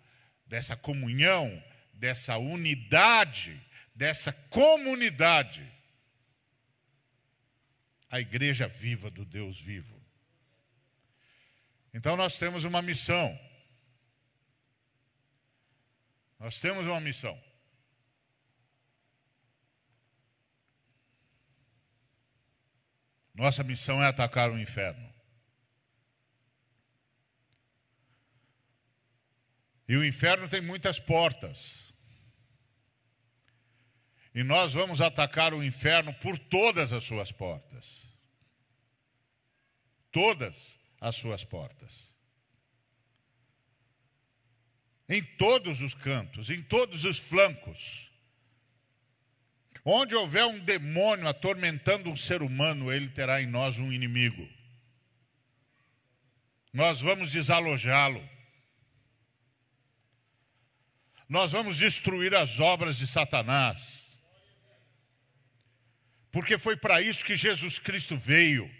dessa comunhão, dessa unidade, dessa comunidade. A igreja viva do Deus vivo. Então nós temos uma missão. Nós temos uma missão. Nossa missão é atacar o inferno. E o inferno tem muitas portas. E nós vamos atacar o inferno por todas as suas portas. Todas as suas portas. Em todos os cantos, em todos os flancos. Onde houver um demônio atormentando um ser humano, ele terá em nós um inimigo. Nós vamos desalojá-lo. Nós vamos destruir as obras de Satanás. Porque foi para isso que Jesus Cristo veio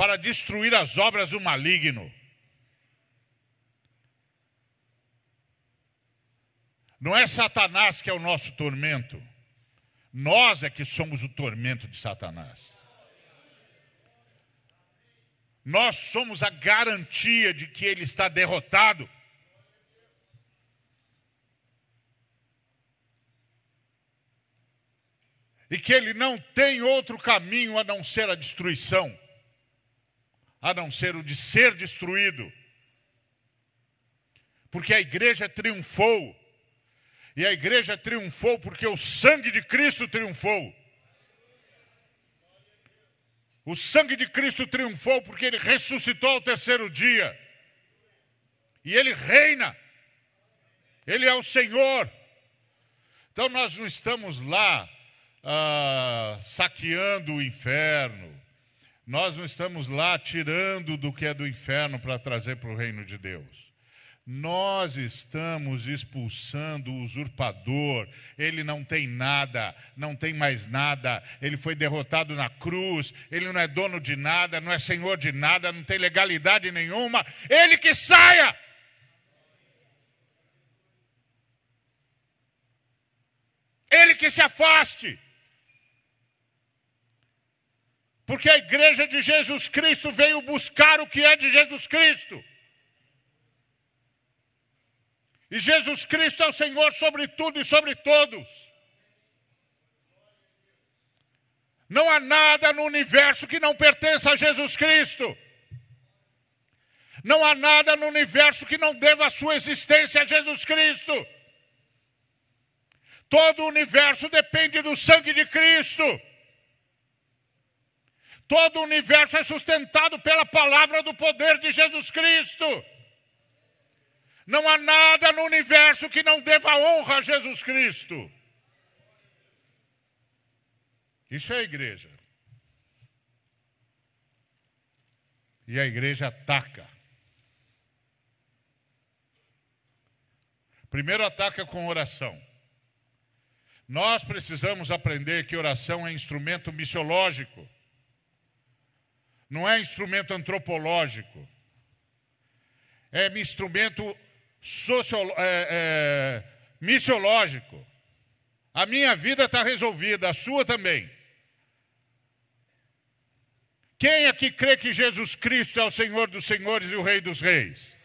para destruir as obras do maligno. Não é Satanás que é o nosso tormento. Nós é que somos o tormento de Satanás. Nós somos a garantia de que ele está derrotado. E que ele não tem outro caminho a não ser a destruição a não ser o de ser destruído. Porque a igreja triunfou. E a igreja triunfou porque o sangue de Cristo triunfou. O sangue de Cristo triunfou porque ele ressuscitou ao terceiro dia. E ele reina. Ele é o Senhor. Então nós não estamos lá ah, saqueando o inferno, nós não estamos lá tirando do que é do inferno para trazer para o reino de Deus. Nós estamos expulsando o usurpador, ele não tem nada, não tem mais nada, ele foi derrotado na cruz, ele não é dono de nada, não é senhor de nada, não tem legalidade nenhuma, ele que saia! Ele que se afaste! Porque a igreja de Jesus Cristo veio buscar o que é de Jesus Cristo. E Jesus Cristo é o Senhor sobre tudo e sobre todos. Não há nada no universo que não pertença a Jesus Cristo. Não há nada no universo que não deva a sua existência a Jesus Cristo. Todo o universo depende do sangue de Cristo. Todo o universo é sustentado pela palavra do poder de Jesus Cristo. Não há nada no universo que não deva honra a Jesus Cristo. Isso é a igreja. E a igreja ataca. Primeiro ataca com oração. Nós precisamos aprender que oração é instrumento missiológico, não é instrumento antropológico, é instrumento sociolo, é, é, missiológico. A minha vida está resolvida, a sua também. Quem aqui crê que Jesus Cristo é o Senhor dos Senhores e o Rei dos Reis?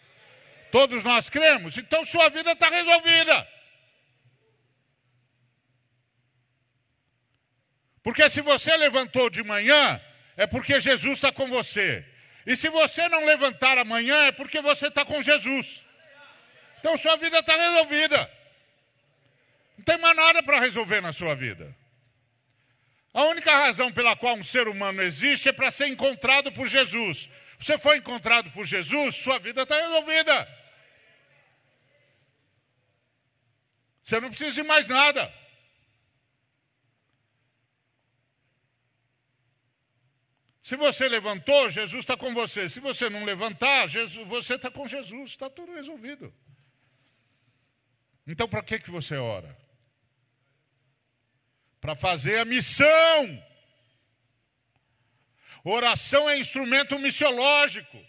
Todos nós cremos, então sua vida está resolvida. Porque se você levantou de manhã, é porque Jesus está com você. E se você não levantar amanhã, é porque você está com Jesus. Então sua vida está resolvida. Não tem mais nada para resolver na sua vida. A única razão pela qual um ser humano existe é para ser encontrado por Jesus. Você foi encontrado por Jesus, sua vida está resolvida. Você não precisa de mais nada. Se você levantou, Jesus está com você. Se você não levantar, Jesus, você está com Jesus. Está tudo resolvido. Então, para que, que você ora? Para fazer a missão. Oração é instrumento missiológico.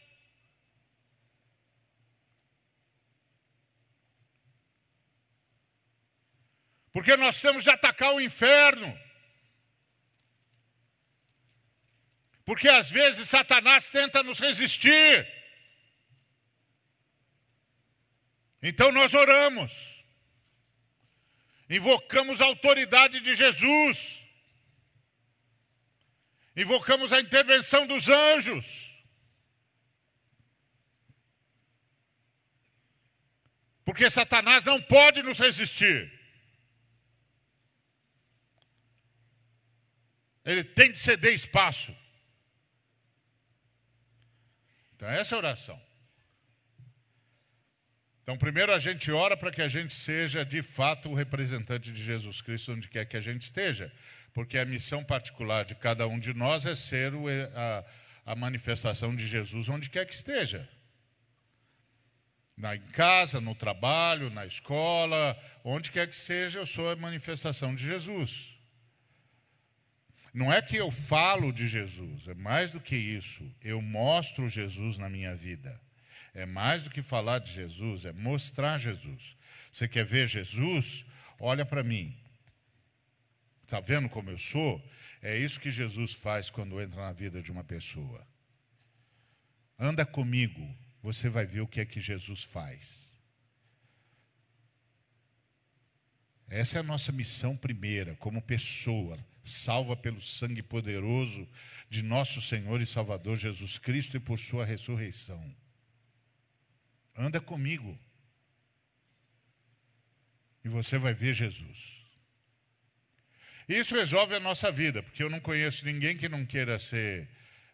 Porque nós temos de atacar o inferno. Porque às vezes Satanás tenta nos resistir. Então nós oramos, invocamos a autoridade de Jesus, invocamos a intervenção dos anjos. Porque Satanás não pode nos resistir. Ele tem de ceder espaço. Então, essa é a oração. Então, primeiro a gente ora para que a gente seja de fato o representante de Jesus Cristo onde quer que a gente esteja, porque a missão particular de cada um de nós é ser o, a, a manifestação de Jesus onde quer que esteja. Na, em casa, no trabalho, na escola, onde quer que seja, eu sou a manifestação de Jesus. Não é que eu falo de Jesus, é mais do que isso. Eu mostro Jesus na minha vida. É mais do que falar de Jesus, é mostrar Jesus. Você quer ver Jesus? Olha para mim. Está vendo como eu sou? É isso que Jesus faz quando entra na vida de uma pessoa. Anda comigo, você vai ver o que é que Jesus faz. Essa é a nossa missão primeira, como pessoa salva pelo sangue poderoso de nosso Senhor e Salvador Jesus Cristo e por sua ressurreição. Anda comigo. E você vai ver Jesus. Isso resolve a nossa vida, porque eu não conheço ninguém que não queira ser,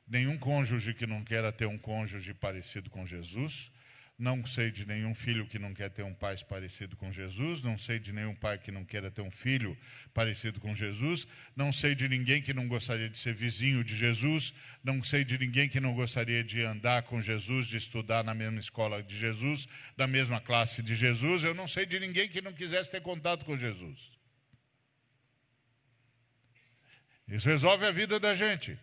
nenhum cônjuge que não queira ter um cônjuge parecido com Jesus. Não sei de nenhum filho que não quer ter um pai parecido com Jesus, não sei de nenhum pai que não queira ter um filho parecido com Jesus, não sei de ninguém que não gostaria de ser vizinho de Jesus, não sei de ninguém que não gostaria de andar com Jesus, de estudar na mesma escola de Jesus, da mesma classe de Jesus, eu não sei de ninguém que não quisesse ter contato com Jesus. Isso resolve a vida da gente.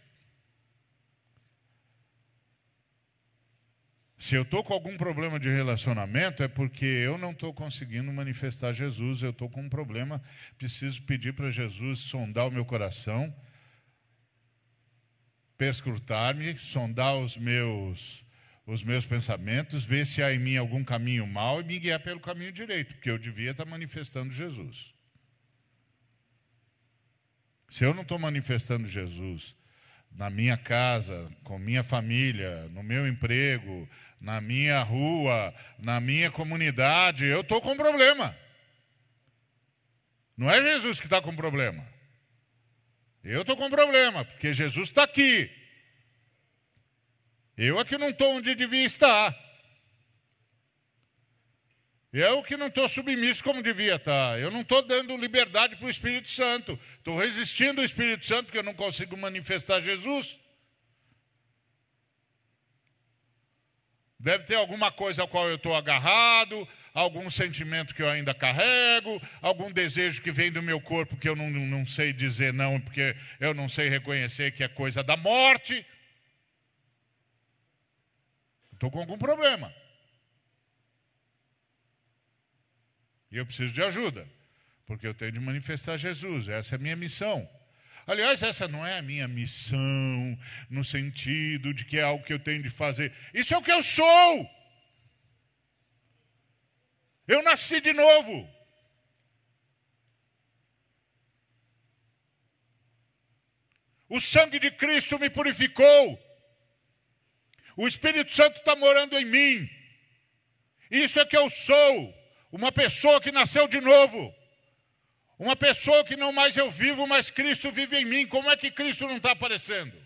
Se eu estou com algum problema de relacionamento, é porque eu não estou conseguindo manifestar Jesus, eu estou com um problema, preciso pedir para Jesus sondar o meu coração, perscrutar-me, sondar os meus, os meus pensamentos, ver se há em mim algum caminho mau e me guiar pelo caminho direito, porque eu devia estar manifestando Jesus. Se eu não estou manifestando Jesus na minha casa, com minha família, no meu emprego, na minha rua, na minha comunidade, eu estou com problema. Não é Jesus que está com problema. Eu estou com problema, porque Jesus está aqui. Eu é que não estou onde devia estar. Eu que não estou submisso como devia estar. Eu não estou dando liberdade para o Espírito Santo. Estou resistindo ao Espírito Santo porque eu não consigo manifestar Jesus. Deve ter alguma coisa ao qual eu estou agarrado, algum sentimento que eu ainda carrego, algum desejo que vem do meu corpo que eu não, não sei dizer não, porque eu não sei reconhecer que é coisa da morte. Estou com algum problema. E eu preciso de ajuda, porque eu tenho de manifestar Jesus, essa é a minha missão. Aliás, essa não é a minha missão, no sentido de que é algo que eu tenho de fazer. Isso é o que eu sou. Eu nasci de novo. O sangue de Cristo me purificou. O Espírito Santo está morando em mim. Isso é que eu sou. Uma pessoa que nasceu de novo. Uma pessoa que não mais eu vivo, mas Cristo vive em mim. Como é que Cristo não está aparecendo?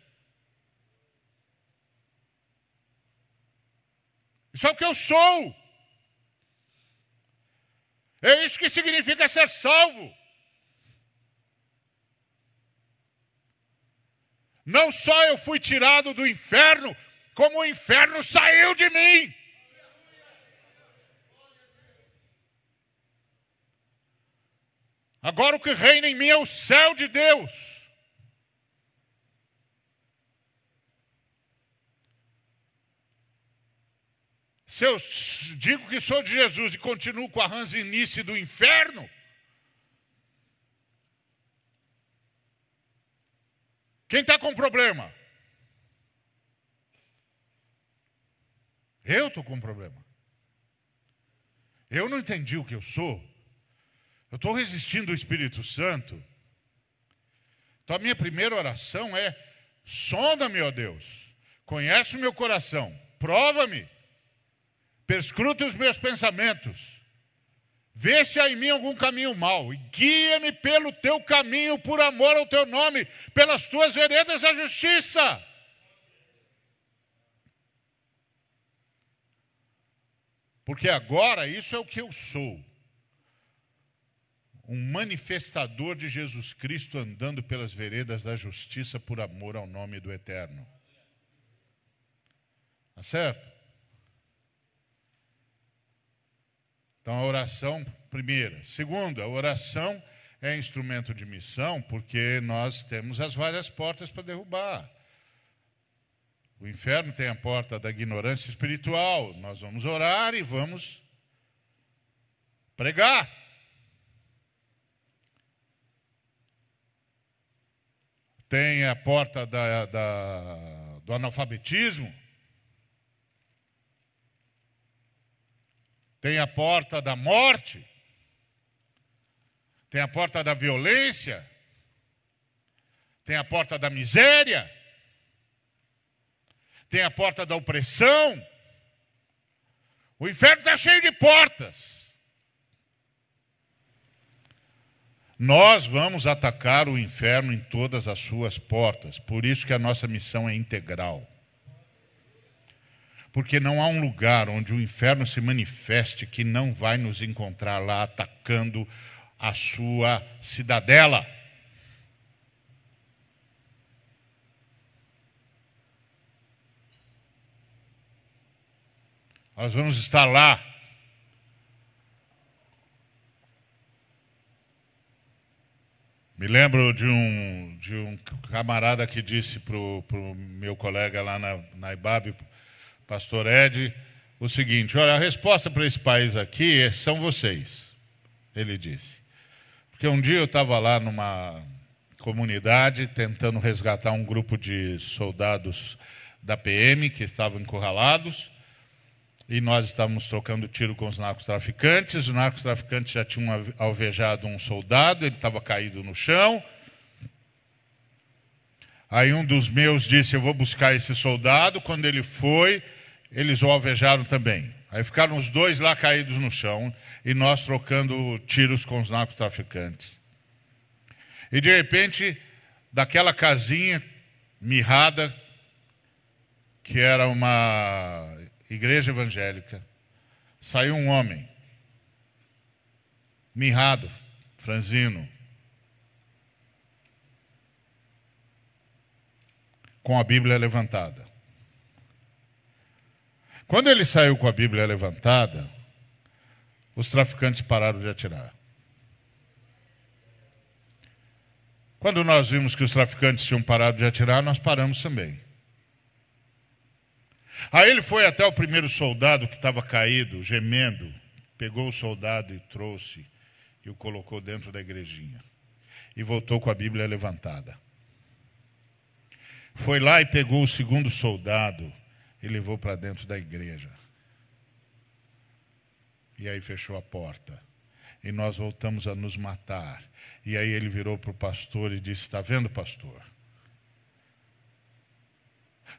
Isso é o que eu sou. É isso que significa ser salvo. Não só eu fui tirado do inferno, como o inferno saiu de mim. Agora o que reina em mim é o céu de Deus. Se eu digo que sou de Jesus e continuo com a ranzinice do inferno, quem está com problema? Eu estou com problema. Eu não entendi o que eu sou. Eu estou resistindo ao Espírito Santo. Então a minha primeira oração é: sonda-me, ó Deus, conhece o meu coração, prova-me, perscruta os meus pensamentos, vê se há em mim algum caminho mau, e guia-me pelo teu caminho, por amor ao teu nome, pelas tuas veredas da justiça. Porque agora isso é o que eu sou um manifestador de Jesus Cristo andando pelas veredas da justiça por amor ao nome do Eterno. Tá certo? Então a oração, primeira. Segunda, a oração é instrumento de missão porque nós temos as várias portas para derrubar. O inferno tem a porta da ignorância espiritual. Nós vamos orar e vamos pregar. Tem a porta da, da, do analfabetismo, tem a porta da morte, tem a porta da violência, tem a porta da miséria, tem a porta da opressão. O inferno está cheio de portas. Nós vamos atacar o inferno em todas as suas portas. Por isso que a nossa missão é integral. Porque não há um lugar onde o inferno se manifeste que não vai nos encontrar lá atacando a sua cidadela. Nós vamos estar lá Me lembro de um, de um camarada que disse para o meu colega lá na, na IBAB, pastor Ed, o seguinte: olha, a resposta para esse país aqui é, são vocês. Ele disse. Porque um dia eu estava lá numa comunidade tentando resgatar um grupo de soldados da PM que estavam encurralados e nós estávamos trocando tiro com os narcotraficantes. Os narcotraficantes já tinham alvejado um soldado, ele estava caído no chão. Aí um dos meus disse: Eu vou buscar esse soldado. Quando ele foi, eles o alvejaram também. Aí ficaram os dois lá caídos no chão e nós trocando tiros com os narcotraficantes. E de repente, daquela casinha mirrada, que era uma igreja evangélica, saiu um homem, mirrado, franzino, com a Bíblia levantada. Quando ele saiu com a Bíblia levantada, os traficantes pararam de atirar. Quando nós vimos que os traficantes tinham parado de atirar, nós paramos também. Aí ele foi até o primeiro soldado que estava caído, gemendo, pegou o soldado e trouxe e o colocou dentro da igrejinha. E voltou com a Bíblia levantada. Foi lá e pegou o segundo soldado e levou para dentro da igreja. E aí fechou a porta. E nós voltamos a nos matar. E aí ele virou para o pastor e disse: Está vendo, pastor?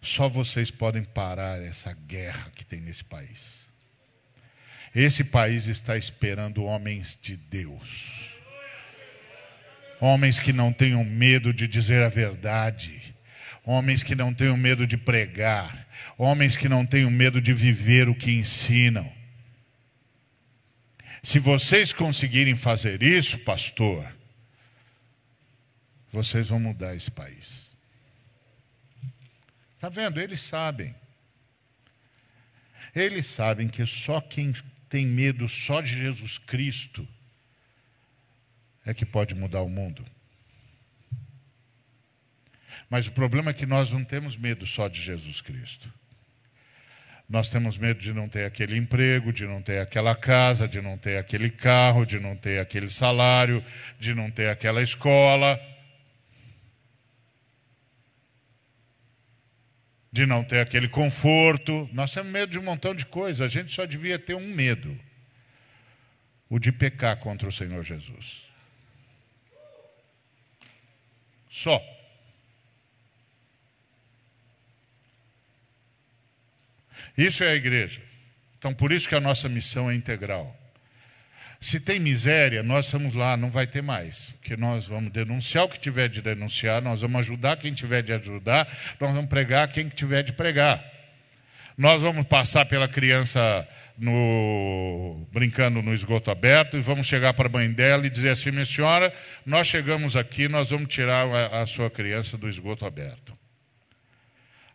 Só vocês podem parar essa guerra que tem nesse país. Esse país está esperando homens de Deus. Homens que não tenham medo de dizer a verdade. Homens que não tenham medo de pregar. Homens que não tenham medo de viver o que ensinam. Se vocês conseguirem fazer isso, pastor, vocês vão mudar esse país. Está vendo? Eles sabem. Eles sabem que só quem tem medo só de Jesus Cristo é que pode mudar o mundo. Mas o problema é que nós não temos medo só de Jesus Cristo. Nós temos medo de não ter aquele emprego, de não ter aquela casa, de não ter aquele carro, de não ter aquele salário, de não ter aquela escola. De não ter aquele conforto. Nós temos medo de um montão de coisas. A gente só devia ter um medo: o de pecar contra o Senhor Jesus. Só. Isso é a igreja. Então, por isso que a nossa missão é integral. Se tem miséria, nós estamos lá, não vai ter mais. Porque nós vamos denunciar o que tiver de denunciar, nós vamos ajudar quem tiver de ajudar, nós vamos pregar quem tiver de pregar. Nós vamos passar pela criança no, brincando no esgoto aberto e vamos chegar para a mãe dela e dizer assim: minha senhora, nós chegamos aqui, nós vamos tirar a, a sua criança do esgoto aberto.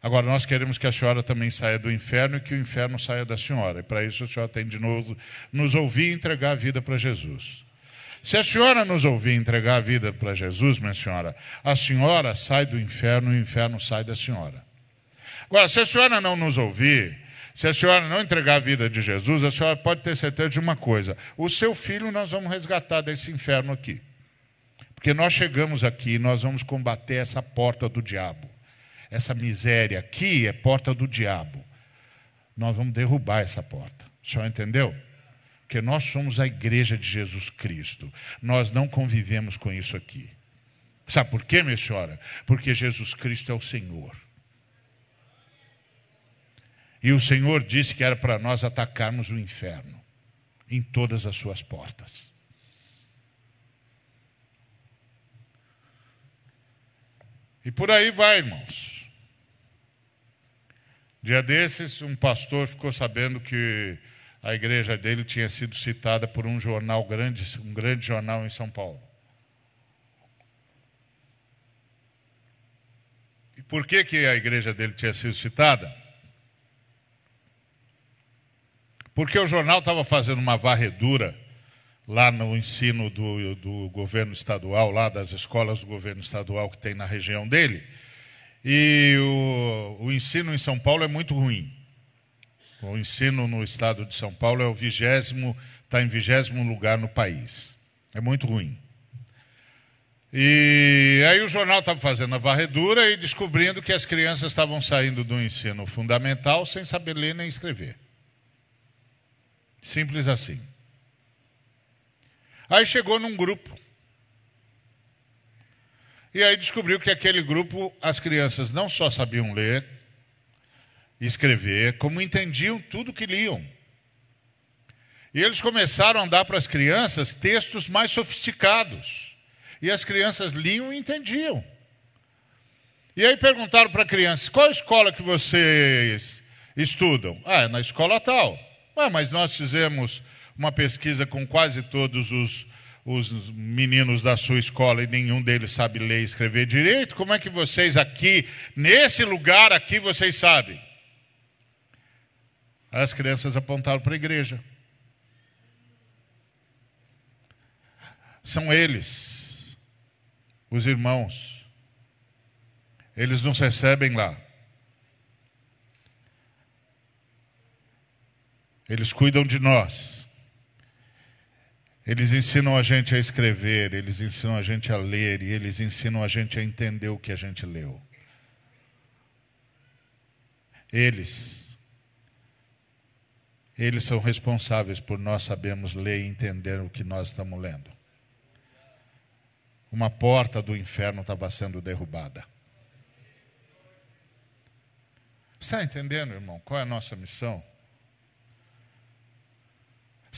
Agora, nós queremos que a senhora também saia do inferno e que o inferno saia da senhora. E para isso a senhora tem de novo nos ouvir e entregar a vida para Jesus. Se a senhora nos ouvir entregar a vida para Jesus, minha senhora, a senhora sai do inferno e o inferno sai da senhora. Agora, se a senhora não nos ouvir, se a senhora não entregar a vida de Jesus, a senhora pode ter certeza de uma coisa: o seu filho nós vamos resgatar desse inferno aqui. Porque nós chegamos aqui e nós vamos combater essa porta do diabo essa miséria aqui é porta do diabo. Nós vamos derrubar essa porta. Senhor entendeu? Porque nós somos a igreja de Jesus Cristo. Nós não convivemos com isso aqui. Sabe por quê, minha senhora? Porque Jesus Cristo é o Senhor. E o Senhor disse que era para nós atacarmos o inferno em todas as suas portas. E por aí vai, irmãos. Dia desses, um pastor ficou sabendo que a igreja dele tinha sido citada por um jornal grande, um grande jornal em São Paulo. E por que, que a igreja dele tinha sido citada? Porque o jornal estava fazendo uma varredura lá no ensino do, do governo estadual, lá das escolas do governo estadual que tem na região dele e o, o ensino em São Paulo é muito ruim. O ensino no estado de São Paulo é o vigésimo, está em vigésimo lugar no país. É muito ruim. E aí o jornal estava fazendo a varredura e descobrindo que as crianças estavam saindo do ensino fundamental sem saber ler nem escrever. Simples assim. Aí chegou num grupo e aí descobriu que aquele grupo, as crianças não só sabiam ler escrever, como entendiam tudo que liam. E eles começaram a dar para as crianças textos mais sofisticados. E as crianças liam e entendiam. E aí perguntaram para a criança: qual escola que vocês estudam? Ah, é na escola tal. Ah, mas nós fizemos uma pesquisa com quase todos os, os meninos da sua escola e nenhum deles sabe ler e escrever direito. Como é que vocês aqui, nesse lugar aqui, vocês sabem? As crianças apontaram para a igreja. São eles, os irmãos. Eles nos recebem lá. Eles cuidam de nós. Eles ensinam a gente a escrever, eles ensinam a gente a ler e eles ensinam a gente a entender o que a gente leu. Eles. Eles são responsáveis por nós sabermos ler e entender o que nós estamos lendo. Uma porta do inferno estava sendo derrubada. Está entendendo, irmão, qual é a nossa missão?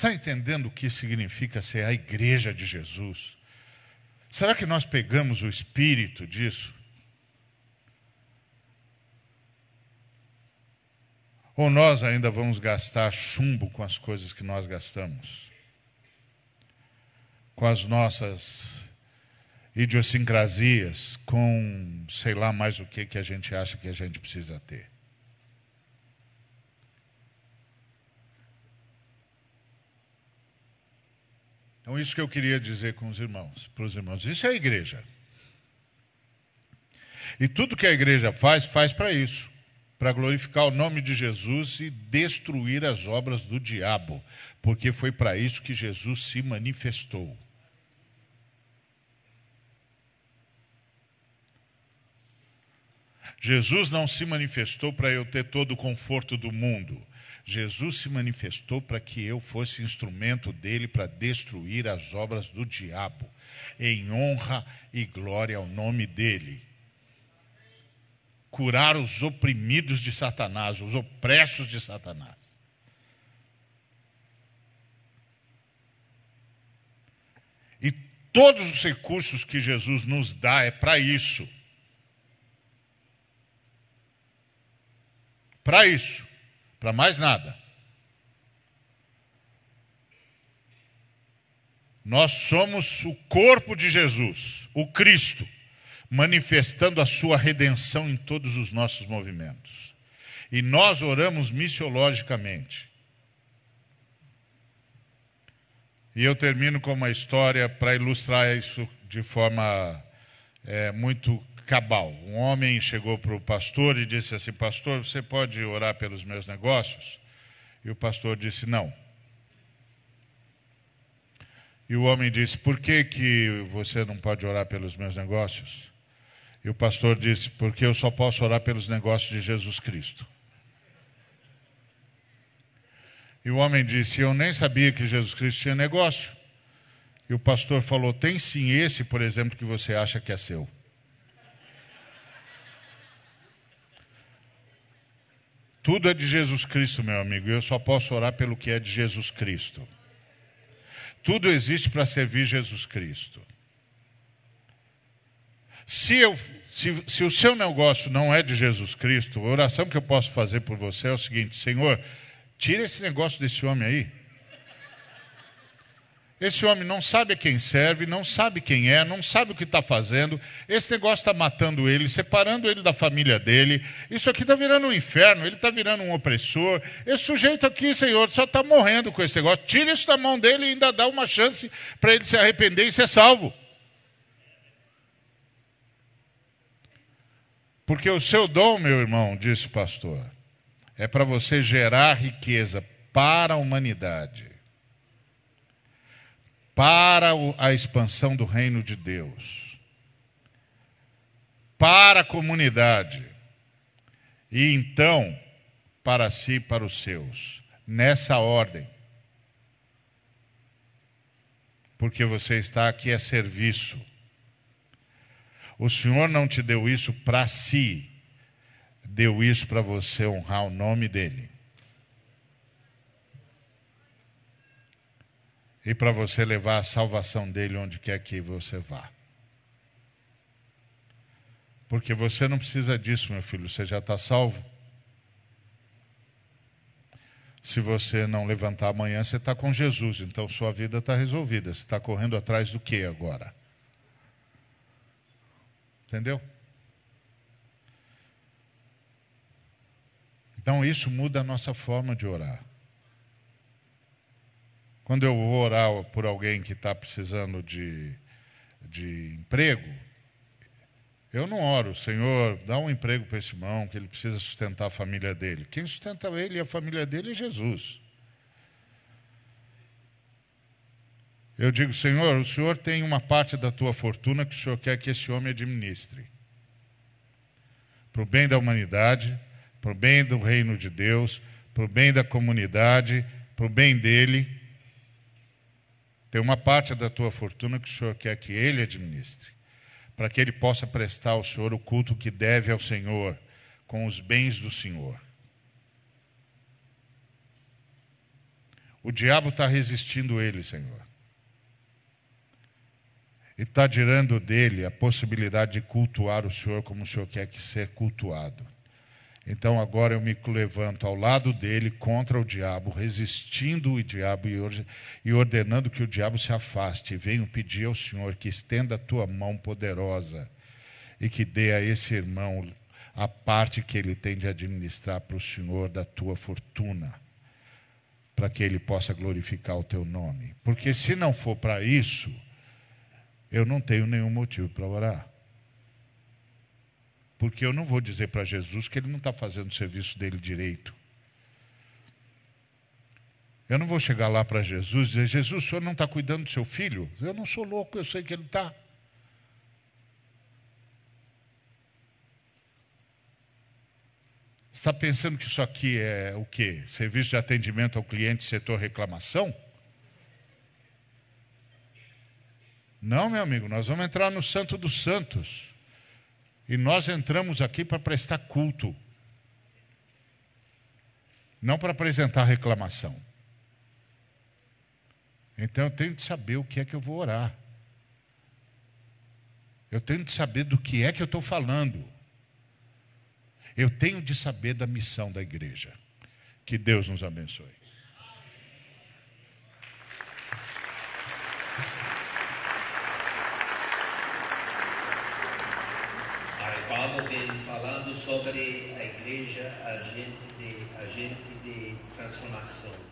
Está entendendo o que significa ser a igreja de Jesus? Será que nós pegamos o espírito disso? Ou nós ainda vamos gastar chumbo com as coisas que nós gastamos? Com as nossas idiosincrasias, com sei lá mais o que que a gente acha que a gente precisa ter? Então, isso que eu queria dizer com os irmãos, para os irmãos. Isso é a igreja. E tudo que a igreja faz, faz para isso para glorificar o nome de Jesus e destruir as obras do diabo, porque foi para isso que Jesus se manifestou. Jesus não se manifestou para eu ter todo o conforto do mundo. Jesus se manifestou para que eu fosse instrumento dele para destruir as obras do diabo, em honra e glória ao nome dele. Curar os oprimidos de Satanás, os opressos de Satanás. E todos os recursos que Jesus nos dá é para isso. Para isso para mais nada. Nós somos o corpo de Jesus, o Cristo, manifestando a sua redenção em todos os nossos movimentos. E nós oramos missiologicamente. E eu termino com uma história para ilustrar isso de forma é, muito cabal. Um homem chegou para o pastor e disse assim: Pastor, você pode orar pelos meus negócios? E o pastor disse: Não. E o homem disse: Por que, que você não pode orar pelos meus negócios? E o pastor disse: Porque eu só posso orar pelos negócios de Jesus Cristo. E o homem disse: Eu nem sabia que Jesus Cristo tinha negócio. E o pastor falou: Tem sim esse, por exemplo, que você acha que é seu. Tudo é de Jesus Cristo, meu amigo, eu só posso orar pelo que é de Jesus Cristo. Tudo existe para servir Jesus Cristo. Se, eu, se, se o seu negócio não é de Jesus Cristo, a oração que eu posso fazer por você é o seguinte: Senhor, tira esse negócio desse homem aí. Esse homem não sabe a quem serve, não sabe quem é, não sabe o que está fazendo. Esse negócio está matando ele, separando ele da família dele. Isso aqui está virando um inferno, ele está virando um opressor. Esse sujeito aqui, Senhor, só está morrendo com esse negócio. Tira isso da mão dele e ainda dá uma chance para ele se arrepender e ser salvo. Porque o seu dom, meu irmão, disse o pastor, é para você gerar riqueza para a humanidade para a expansão do reino de Deus, para a comunidade e então para si e para os seus, nessa ordem. Porque você está aqui a serviço. O Senhor não te deu isso para si, deu isso para você honrar o nome dEle. E para você levar a salvação dele onde quer que você vá. Porque você não precisa disso, meu filho, você já está salvo. Se você não levantar amanhã, você está com Jesus, então sua vida está resolvida. Você está correndo atrás do que agora? Entendeu? Então isso muda a nossa forma de orar. Quando eu vou orar por alguém que está precisando de, de emprego, eu não oro, Senhor, dá um emprego para esse irmão, que ele precisa sustentar a família dele. Quem sustenta ele e a família dele é Jesus. Eu digo, Senhor, o Senhor tem uma parte da tua fortuna que o Senhor quer que esse homem administre. Para o bem da humanidade, para o bem do reino de Deus, para o bem da comunidade, para o bem dele. Tem uma parte da tua fortuna que o Senhor quer que ele administre para que ele possa prestar ao Senhor o culto que deve ao Senhor, com os bens do Senhor. O diabo está resistindo ele, Senhor. E está tirando dele a possibilidade de cultuar o Senhor como o Senhor quer que ser cultuado. Então agora eu me levanto ao lado dele contra o diabo, resistindo o diabo e ordenando que o diabo se afaste. Venho pedir ao Senhor que estenda a tua mão poderosa e que dê a esse irmão a parte que ele tem de administrar para o Senhor da tua fortuna, para que ele possa glorificar o teu nome. Porque se não for para isso, eu não tenho nenhum motivo para orar. Porque eu não vou dizer para Jesus que ele não está fazendo o serviço dele direito. Eu não vou chegar lá para Jesus e dizer: Jesus, o senhor não está cuidando do seu filho? Eu não sou louco, eu sei que ele está. Está pensando que isso aqui é o quê? Serviço de atendimento ao cliente, setor reclamação? Não, meu amigo, nós vamos entrar no Santo dos Santos. E nós entramos aqui para prestar culto, não para apresentar reclamação. Então eu tenho de saber o que é que eu vou orar. Eu tenho de saber do que é que eu estou falando. Eu tenho de saber da missão da igreja. Que Deus nos abençoe. Vem falando sobre a igreja agente de, agente de transformação.